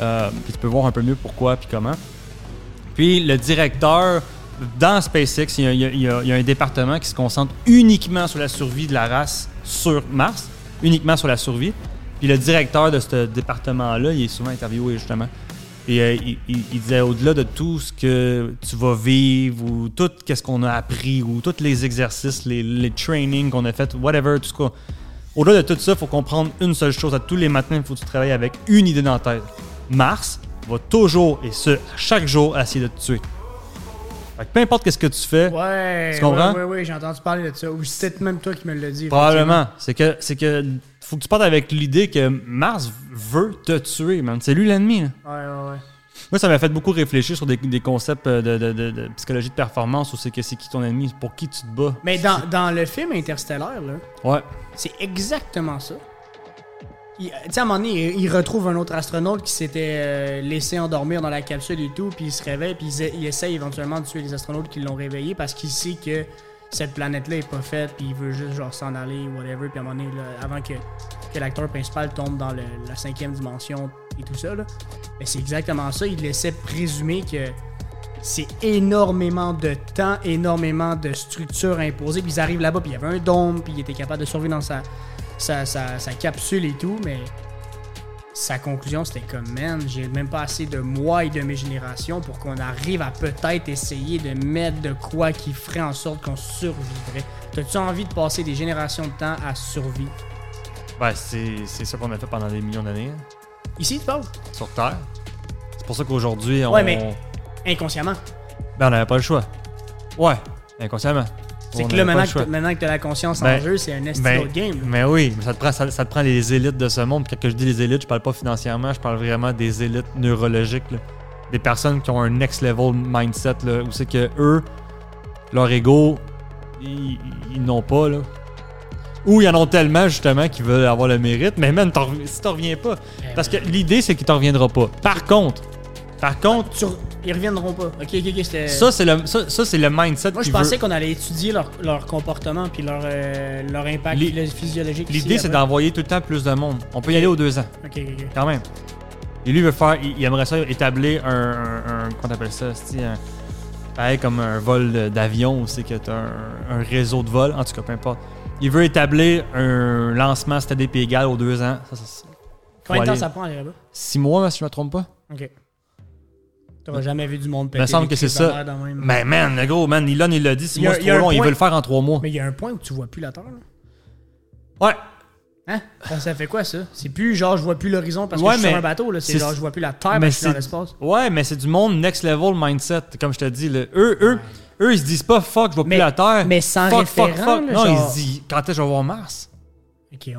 Euh, puis tu peux voir un peu mieux pourquoi puis comment. Puis le directeur, dans SpaceX, il y, a, un département qui se concentre uniquement sur la survie de la race sur Mars, uniquement sur la survie. Puis le directeur de ce département-là, il est souvent interviewé justement. Et euh, il, disait au-delà de tout ce que tu vas vivre ou tout ce qu'on a appris ou tous les exercices, les, les trainings qu'on a fait, whatever, tout ce qu'on- Au-delà de tout ça, il faut comprendre une seule chose. À tous les matins, il faut que tu travailles avec une idée dans la tête. Mars va toujours, et ce, chaque jour, essayer de te tuer. Fait que peu importe qu'est-ce que tu fais, Ouais. Tu comprends? Ouais, ouais, ouais, j'ai entendu parler de ça. Ou c'est peut-être même toi qui me l'as dit. probablement, c'est que c'est que faut que tu partes avec l'idée que Mars veut te tuer, man. C'est lui l'ennemi. Ouais, ouais, ouais. Moi, ça m'a fait beaucoup réfléchir sur des, des concepts de, de- de- de psychologie de performance où c'est que c'est qui ton ennemi, pour qui tu te bats. Mais dans, dans le film Interstellar, là, Ouais. C'est exactement ça. Tu sais, à un moment donné, il, retrouve un autre astronaute qui s'était euh, laissé endormir dans la capsule et tout, puis il se réveille, puis il, il essaie éventuellement de tuer les astronautes qui l'ont réveillé parce qu'il sait que cette planète-là est pas faite, puis il veut juste genre s'en aller, whatever, puis à un moment donné, avant que, que l'acteur principal tombe dans la cinquième dimension et tout ça, là, c'est exactement ça. Il laissait présumer que c'est énormément de temps, énormément de structures imposées, puis ils arrivent là-bas, puis il y avait un dôme, puis il était capable de survivre dans sa, sa, sa- sa capsule et tout, mais sa conclusion c'était comme man, j'ai même pas assez de moi et de mes générations pour qu'on arrive à peut-être essayer de mettre de quoi qui ferait en sorte qu'on survivrait. T'as-tu envie de passer des générations de temps à survivre? Ben, c'est c'est ça qu'on a fait pendant des millions d'années hein, Ici, tu parles? sur Terre. C'est pour ça qu'aujourd'hui, on. Ouais, mais- Inconsciemment. Ben, on n'avait pas le choix. Ouais, inconsciemment. C'est que là, maintenant que, maintenant que t'as la conscience en Ben, jeu, c'est un esti ben, game. Mais oui, mais ça te, prend, ça, ça te prend les élites de ce monde. Puis Quand je dis les élites, je parle pas financièrement, je parle vraiment des élites neurologiques. là. Des personnes qui ont un next level mindset, là, où c'est que eux, leur ego, ils, ils n'ont pas. Là. Ou ils en ont tellement, justement, qu'ils veulent avoir le mérite. Mais même, si t'en reviens pas. Eh Parce que ben, l'idée, c'est qu'ils t'en reviendront pas. Par contre, par contre, tu- ils reviendront pas. Ok, ok, ok, c'était. ça, c'est le, ça, ça, c'est le mindset Moi, je pensais qu'on allait étudier leur, leur comportement puis leur, euh, leur impact L'i- physiologique. ici, L'idée, c'est après. d'envoyer tout le temps plus de monde. On peut y aller aux deux ans. Ok, ok, ok. Quand même. Et lui, il veut faire. Il, il aimerait ça établir un. un, un- comment t'appelles ça un, Pareil comme un vol de- d'avion c'est que t'as un, un réseau de vol. En tout cas, peu importe. il veut établir un lancement stade égal aux deux ans. Ça, ça, ça- Combien de temps aller- ça prend aller là-bas? Six mois, si je me trompe pas. Ok. T'auras jamais vu du monde Il me péter. semble que c'est ça. l'air de même. Mais man, le gros, man, Elon, il l'a dit, six Il mois, c'est il trop long. Il point- veut le faire en trois mois. Mais il y a un point où tu vois plus la Terre. là. Ouais. Hein? Ça, ça fait quoi ça? C'est plus genre je vois plus l'horizon parce que je suis sur mais un bateau. là. C'est genre je vois plus la Terre mais parce que je suis dans l'espace. Ouais, mais c'est du monde next level mindset, comme je te dis. Là. Eux, eux, eux, ils se disent pas fuck, je vois plus Mais- la Terre. mais sans fuck, fuck, fuck. là, Non, genre- ils se disent quand est-ce que je vais voir Mars? Ok, ouais.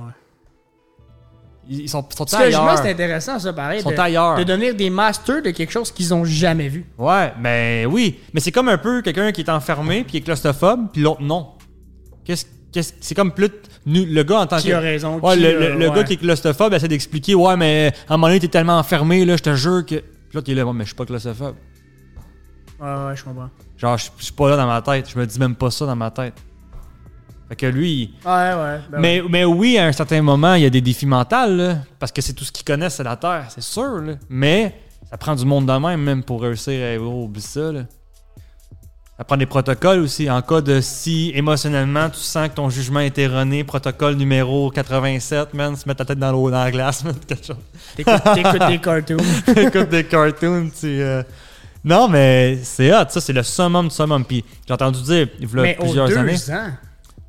Ils sont, sont ailleurs. c'est intéressant ça, pareil. Ils sont de, ailleurs. de devenir des masters de quelque chose qu'ils ont jamais vu. Ouais, mais oui. Mais c'est comme un peu quelqu'un qui est enfermé puis qui est claustrophobe, puis l'autre non. Qu'est-ce c'est comme plus le gars en tant Qui que a raison? Ouais, qui le, ouais. gars qui est claustrophobe essaie d'expliquer ouais, mais à un moment donné t'es tellement enfermé là, je te jure que puis l'autre il est là, Ouais, mais je suis pas claustrophobe. Ouais, ouais, je comprends. Genre je je suis pas là dans ma tête, je me dis même pas ça dans ma tête. Fait que lui, il- Ouais, ouais. ben ouais. mais, mais oui, à un certain moment, il y a des défis mentaux, là, parce que c'est tout ce qu'ils connaissent, c'est la Terre, c'est sûr. là. Mais ça prend du monde de même, même pour réussir à oh, oublie ça. Là. Ça prend des protocoles aussi. En cas de si émotionnellement tu sens que ton jugement est erroné, protocole numéro 87, man, se mettre la tête dans l'eau dans la glace, man, quelque chose. T'écoutes t'écoutes des cartoons. Écoute des cartoons, tu euh. Non, mais c'est hot, ça, c'est le summum du summum. Puis j'ai entendu dire, il y a aux plusieurs deux années. ans,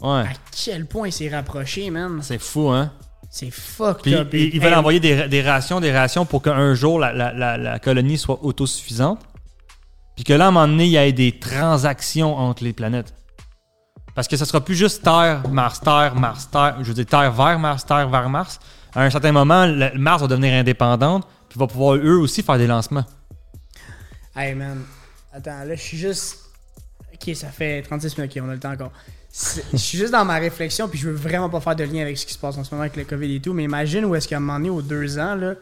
Ouais, à quel point il s'est rapproché, man. c'est fou, hein? C'est fucked Puis up. ils, ils veulent envoyer des, des rations, des rations pour qu'un jour la, la- la- la colonie soit autosuffisante. Puis que là, à un moment donné, il y ait des transactions entre les planètes. Parce que ce sera plus juste Terre, Mars, Terre, Mars, Terre. Je veux dire, Terre vers Mars, Terre vers Mars. À un certain moment, le- Mars va devenir indépendante. Puis va pouvoir eux aussi faire des lancements. Hey man, attends, là je suis juste. Ok, ça fait 36 minutes, ok, on a le temps encore. Je suis juste dans ma réflexion, puis je veux vraiment pas faire de lien avec ce qui se passe en ce moment avec le COVID et tout, mais imagine où est-ce qu'à un moment donné, aux deux ans, là,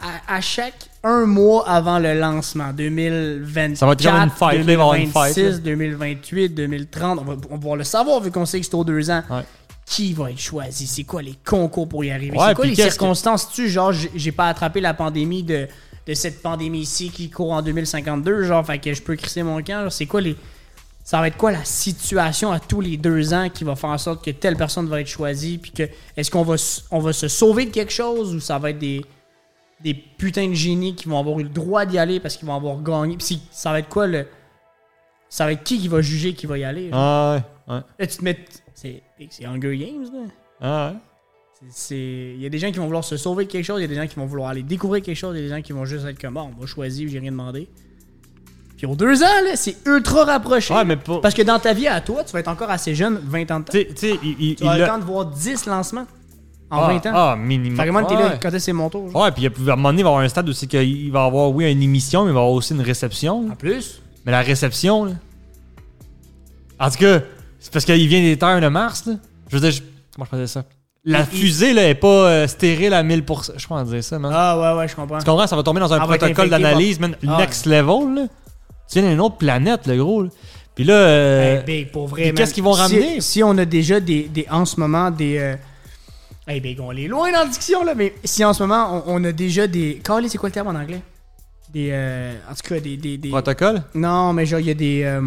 à, à chaque un mois avant le lancement, 2024, Ça va être une fight, là, il va y avoir une fight, 2026, là. 2028, 2030, on va, on va pouvoir le savoir vu qu'on sait que c'est aux deux ans. Ouais. Qui va être choisi? C'est quoi les concours pour y arriver? Ouais, c'est quoi les circonstances? Tu genre, j'ai pas attrapé la pandémie de, de cette pandémie-ci qui court en 2052, genre, fait que je peux crisser mon camp. C'est quoi les. Ça va être quoi la situation à tous les deux ans qui va faire en sorte que telle personne va être choisie? Puis que est-ce qu'on va, on va se sauver de quelque chose ou ça va être des, des putains de génies qui vont avoir eu le droit d'y aller parce qu'ils vont avoir gagné? Puis ça va être quoi le. Ça va être qui qui va juger qui va y aller? Ah ouais. ouais. Là, tu te mets. C'est c'est Hunger Games, là. Ah ouais. Il y a des gens qui vont vouloir se sauver de quelque chose, il y a des gens qui vont vouloir aller découvrir quelque chose, il y a des gens qui vont juste être comme bon, on va choisir, j'ai rien demandé. Puis aux deux ans, là, c'est ultra rapproché. Ouais, mais pour. Parce que dans ta vie à toi, tu vas être encore assez jeune, 20 ans de temps. Tu il, Tu vas il le temps de voir 10 lancements en ah, 20 ans. Ah, minimum. fait que moi, t'es Ouais. là, quand est-ce que c'est mon tour? genre? Ouais, puis à un moment donné, il va y avoir un stade où c'est qu'il va avoir, oui, une émission, mais il va y avoir aussi une réception. En plus, Mais la réception, là. En tout cas, c'est parce qu'il vient des terres de Mars, là. Je veux dire, je- comment je dire ça? La fusée, là, est pas euh, stérile à 1000%. Je pense dire ça, man. ah ouais, ouais, je comprends. Tu comprends? Ça va tomber dans un Ah, protocole d'analyse, man. Ah, next level, là. Tu viens d'une autre planète, le gros, là. Puis là, euh, Hey, big, pour vrai, puis man. qu'est-ce qu'ils vont ramener? Si, on a déjà des, des en ce moment des. Euh... Hey, big, on est loin dans la discussion là, mais si en ce moment on, on a déjà des. Calé, c'est quoi le terme en anglais? Des. euh, En tout cas, des. des, des- protocole? Non, mais genre, il y a des.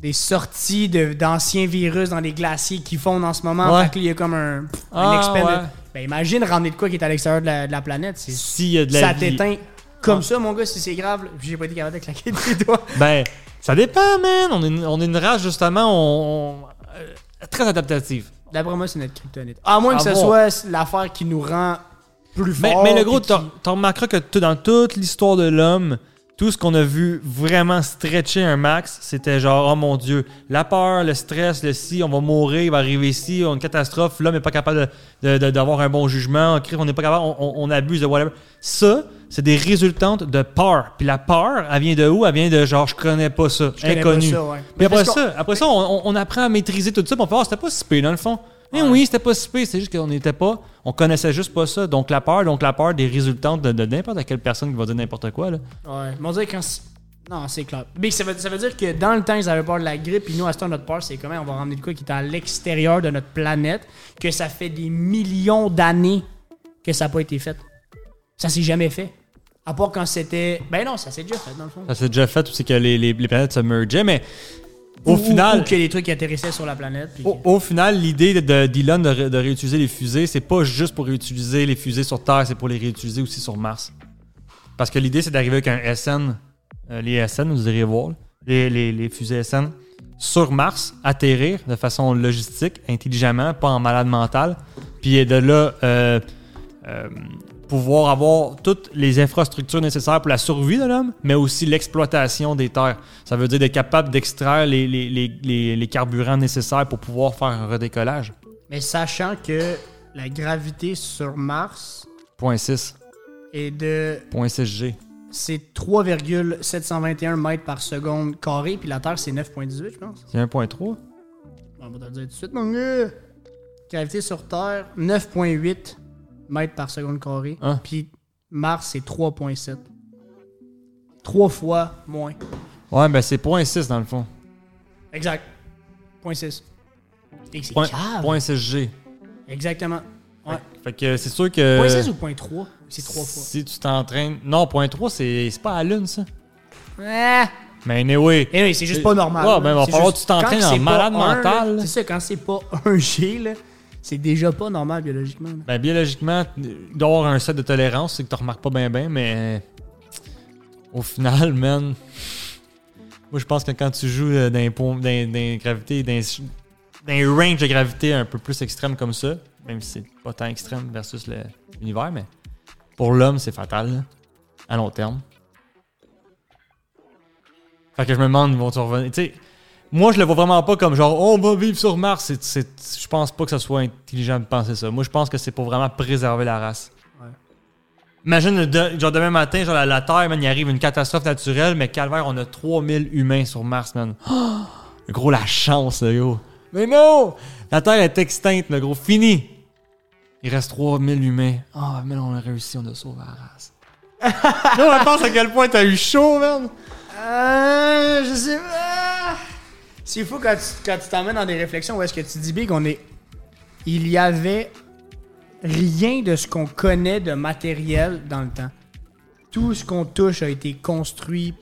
des sorties de- d'anciens virus dans les glaciers qui fondent en ce moment. Ouais. Fait que là, il y a comme un, un Ah, ouais. Ben imagine ramener de quoi qui est à l'extérieur de la, de la planète. S'il y a de la Ça t'éteint comme Ah. ça, mon gars, si c'est grave. J'ai pas été capable de claquer des doigts. Ben, ça dépend, man. On est une, on est une race, justement, on, on- très adaptative. D'après moi, c'est notre kryptonite. À moins que ce soit l'affaire qui nous rend plus Mais, fort. mais le gros, qui- t'en remarqueras que dans toute l'histoire de l'homme, tout ce qu'on a vu vraiment stretcher un max, c'était genre, oh mon Dieu, la peur, le stress, le si, on va mourir, il va arriver ici, on a une catastrophe, l'homme n'est pas capable d'avoir un bon jugement, on crie, on n'est pas capable, on, on- on abuse de whatever. Ça, c'est des résultantes de peur. Puis la peur, elle vient de où? Elle vient de genre, je connais pas ça, Je inconnu. pas ça, ouais. Puis Mais après ça, après ça on, apprend à maîtriser tout ça. Puis on fait, ah, c'était pas si pire, dans le fond. Eh oui, c'était pas si pire. C'est juste qu'on n'était pas. On connaissait juste pas ça. Donc la peur, donc la peur des résultantes de, de n'importe quelle personne qui va dire n'importe quoi. Là. Ouais. Mais on dirait quand. Non, c'est clair. Mais ça veut, ça veut dire que dans le temps, ils avaient peur de la grippe, puis nous, à ce temps, notre peur, c'est comment on va ramener de quoi qui est à l'extérieur de notre planète, que ça fait des millions d'années que ça n'a pas été fait. Ça s'est jamais fait. À part quand c'était. Ben non, ça s'est déjà fait, dans le fond. Ça s'est déjà fait, c'est que les, les- les planètes se mergeaient. Mais Au Ou- final- Ou que les trucs atterrissaient sur la planète. puis Au, final, l'idée de- ré- de réutiliser les fusées, c'est pas juste pour réutiliser les fusées sur Terre, c'est pour les réutiliser aussi sur Mars. Parce que l'idée, c'est d'arriver avec un SN, euh, les SN, vous irez voir, les, les- les fusées SN, sur Mars, atterrir de façon logistique, intelligemment, pas en malade mental, puis de là, euh, euh, pouvoir avoir toutes les infrastructures nécessaires pour la survie de l'homme, mais aussi l'exploitation des terres. Ça veut dire d'être capable d'extraire les, les- les- les- carburants nécessaires pour pouvoir faire un redécollage. Mais sachant que la gravité sur Mars Point 6. est de. Point 6G. C'est 3,721 mètres par seconde carré, puis la Terre, c'est 9,18, je pense. C'est 1.3. On va te le dire tout de suite, mon gars. Gravité sur Terre, 9,8 mètres par seconde carré. Hein? Puis Mars, c'est 3,7. Trois fois moins. Ouais, ben c'est point 6 dans le fond. Exact. 0.6. Et c'est Point, cave. point 6G. Exactement. Ouais. Fait que c'est sûr que. 0.6 ou 0.3 C'est trois fois. Si tu t'entraînes. Non, point 3, c'est c'est pas à la lune, ça. Ah! Mais anyway. Et oui, c'est juste pas normal. Ouais, ben, va C'est falloir juste- que tu t'entraînes quand en c'est malade un, mental, là. C'est ça, quand c'est pas un G, là, c'est déjà pas normal biologiquement. Ben, biologiquement, il doit y avoir un set de tolérance, c'est que tu remarques pas bien, bien, mais au final, man, moi je pense que quand tu joues dans pont- dans- dans une gravité, dans, dans un range de gravité un peu plus extrême comme ça, même si c'est pas tant extrême versus l'univers, mais pour l'homme, c'est fatal, à long terme. Fait que je me demande, ils vont revenir. Moi, je le vois vraiment pas comme genre, on va vivre sur Mars. C'est- c'est- je pense pas que ce soit intelligent de penser ça. Moi, je pense que c'est pour vraiment préserver la race. Ouais. Imagine, de- genre demain matin, genre la, la Terre, man, il arrive une catastrophe naturelle, mais calvaire, on a 3000 humains sur Mars, man. Oh, gros, la chance, là, yo. Mais non! La Terre est extincte, le gros. Fini! Il reste 3000 humains. Ah, mais là, on a réussi, on a sauvé la race. là, on pense à quel point t'as eu chaud, man. Euh, je sais pas. C'est fou quand tu quand tu t'emmènes dans des réflexions où est-ce que tu dis, Big, on est. Il y avait rien de ce qu'on connaît de matériel dans le temps. Tout ce qu'on touche a été construit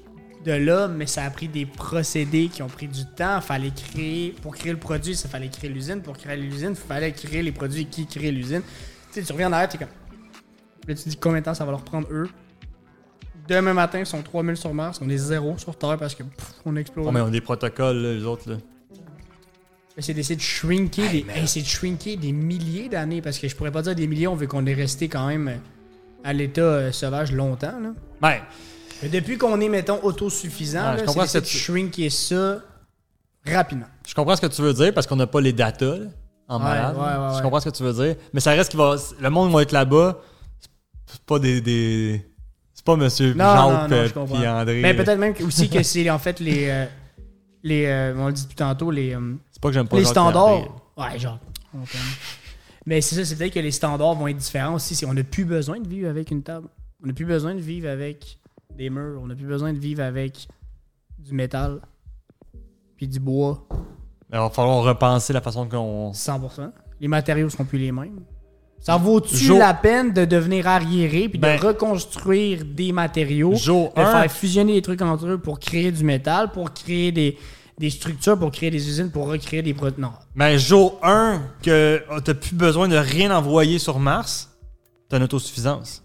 de là, mais ça a pris des procédés qui ont pris du temps. Fallait créer, pour créer le produit, ça fallait créer l'usine. Pour créer l'usine, fallait créer les produits qui créent l'usine. Tu sais, tu reviens en arrière, tu es comme. Là, tu dis combien de temps ça va leur prendre eux? Demain matin, ils sont 3000 sur Mars, on est zéro sur Terre parce que pff, on explose. Oh, mais on a des protocoles, là, les autres, là. Mais c'est d'essayer de shrinker, des, hey, c'est de shrinker des milliers d'années parce que je pourrais pas dire des millions vu qu'on est resté quand même à l'état euh, sauvage longtemps. Là. Ben, Mais depuis qu'on est, mettons, autosuffisant, Ouais, je là, comprends c'est d'essayer de shrinker ça rapidement. Je comprends ce que tu veux dire parce qu'on n'a pas les datas là, en Ouais, malade. ouais, ouais, Je ouais. comprends ce que tu veux dire. Mais ça reste qu'il va. Le monde va être là-bas. C'est pas des. des- C'est pas Monsieur Jacques euh, André. Mais peut-être même aussi que c'est en fait les. euh, les euh, on le dit depuis tantôt, les, euh, C'est pas que j'aime pas les standards. Ouais, genre. Mais c'est ça, c'est peut-être que les standards vont être différents aussi. On n'a plus besoin de vivre avec une table. On n'a plus besoin de vivre avec des murs. On n'a plus besoin de vivre avec du métal. Puis du bois. Mais il va falloir repenser la façon qu'on. 100%. Les matériaux seront plus les mêmes. Ça vaut-tu la peine de devenir arriéré puis Ben- de reconstruire des matériaux, de 1, faire fusionner des trucs entre eux pour créer du métal, pour créer des, des structures, pour créer des usines, pour recréer des produits? Non. ben Joe 1, que t'as plus besoin de rien envoyer sur Mars, t'as une autosuffisance.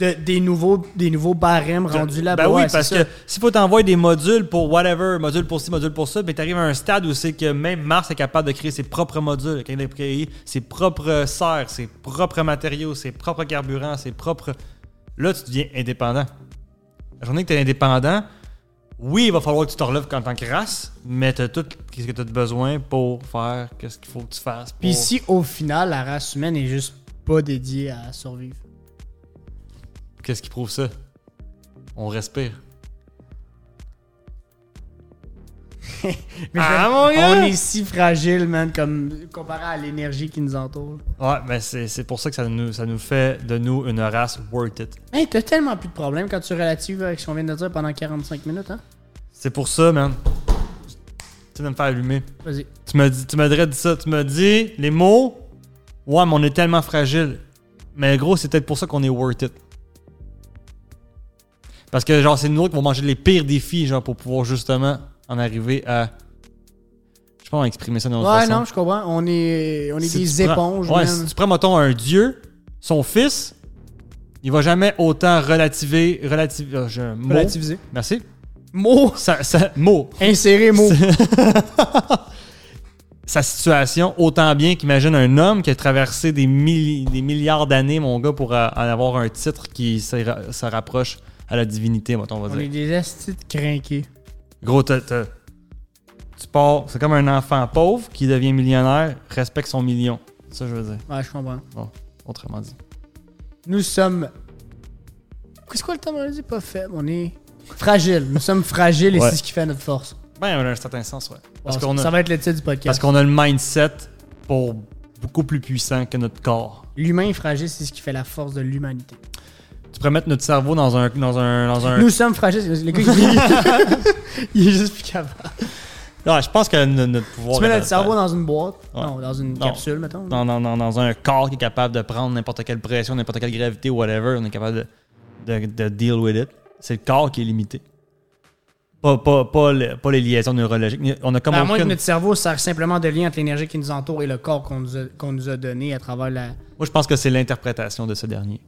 De- des, nouveaux, des nouveaux barèmes rendus là-bas. Ben oui, ouais, parce que s'il faut t'envoyer des modules pour whatever, module pour ci, module pour ça, ben t'arrives à un stade où c'est que même Mars est capable de créer ses propres modules, de créer ses propres serres, ses propres matériaux, ses propres carburants, ses propres. Là, tu deviens indépendant. La journée que tu es indépendant, oui, il va falloir que tu te relèves en tant que race, mais tu as tout ce que tu as besoin pour faire qu'est-ce qu'il faut que tu fasses. Puis pour- si au final, la race humaine est juste pas dédiée à survivre. Qu'est-ce qui prouve ça? On respire. Mais Ah, je- mon gars! on est si fragile, man, comme comparé à l'énergie qui nous entoure. Ouais, ben c'est c'est pour ça que ça nous, ça nous fait de nous une race worth it. Hey, t'as tellement plus de problèmes quand tu relatives avec ce qu'on vient de dire pendant 45 minutes, hein? C'est pour ça, man. Tu viens de me faire allumer. Vas-y. Tu m'as dit, tu m'as dit ça. Tu m'as dit les mots. Ouais, mais on est tellement fragile. Mais gros, c'est peut-être pour ça qu'on est worth it. Parce que, genre, c'est nous autres qui vont manger les pires défis, genre, pour pouvoir justement en arriver à. Je sais pas comment exprimer ça d'une autre Ouais, façon. non, je comprends. On est, on est Si des prends- éponges, Ouais, si tu prends, mettons, un dieu, son fils, il va jamais autant relativer. Relativ, euh, mot. Relativiser. Merci. Mot. Ça, ça- mot. Insérer mot. Sa situation autant bien qu'imagine un homme qui a traversé des, milli- des milliards d'années, mon gars, pour euh, en avoir un titre qui se, ra- se rapproche à la divinité, mettons, on va On est des astis de crinqués. Gros, t'as- t'as- tu pars, c'est comme un enfant pauvre qui devient millionnaire, respecte son million. C'est ça, que je veux dire, Ouais, je comprends. autrement dit. Nous sommes. Qu'est-ce qu'on le temps on dit pas faible, on est fragile. Nous sommes fragiles et Ouais. c'est ce qui fait notre force. Ben, dans un certain sens, ouais. Parce Bon, qu'on ça a, va être le titre du podcast. parce qu'on a le mindset pour beaucoup plus puissant que notre corps. L'humain fragile, c'est ce qui fait la force de l'humanité. Tu pourrais mettre notre cerveau dans un. Dans un, dans un... Nous sommes fragiles. c'est- Le gars, il, il est juste plus capable. Non, je pense que no- notre pouvoir. Tu mets notre cerveau dans une boîte? Ouais. Non, dans une Non. capsule, mettons. dans, dans- dans- dans un corps qui est capable de prendre n'importe quelle pression, n'importe quelle gravité, whatever, on est capable de, de, de deal with it. C'est le corps qui est limité. Pas, pas, pas, le- pas les liaisons neurologiques. On a comme Ben, à moins que notre cerveau sert simplement de lien entre l'énergie qui nous entoure et le corps qu'on nous, nous a donné à travers la. Moi, je pense que c'est l'interprétation de ce dernier.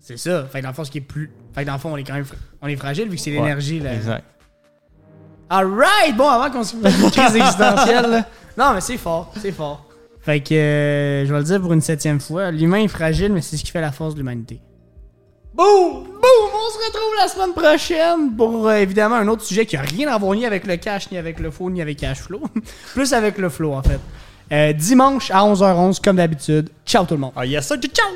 C'est ça. Fait que dans le fond, ce qui est plus. Fait que dans le fond, on est quand même. On est fragile vu que c'est Ouais, l'énergie. là. Exact. Alright! Bon, avant qu'on se fasse une crise existentielle, là. Non, mais c'est fort. C'est fort. Fait que euh, je vais le dire pour une septième fois. L'humain est fragile, mais c'est ce qui fait la force de l'humanité. Boum! Boum! On se retrouve la semaine prochaine pour euh, évidemment un autre sujet qui a rien à voir ni avec le cash, ni avec le faux, ni avec cash flow. Plus avec le flow, en fait. Euh, dimanche à 11h11, comme d'habitude. Ciao tout le monde. Ah, yes, sir. Ciao!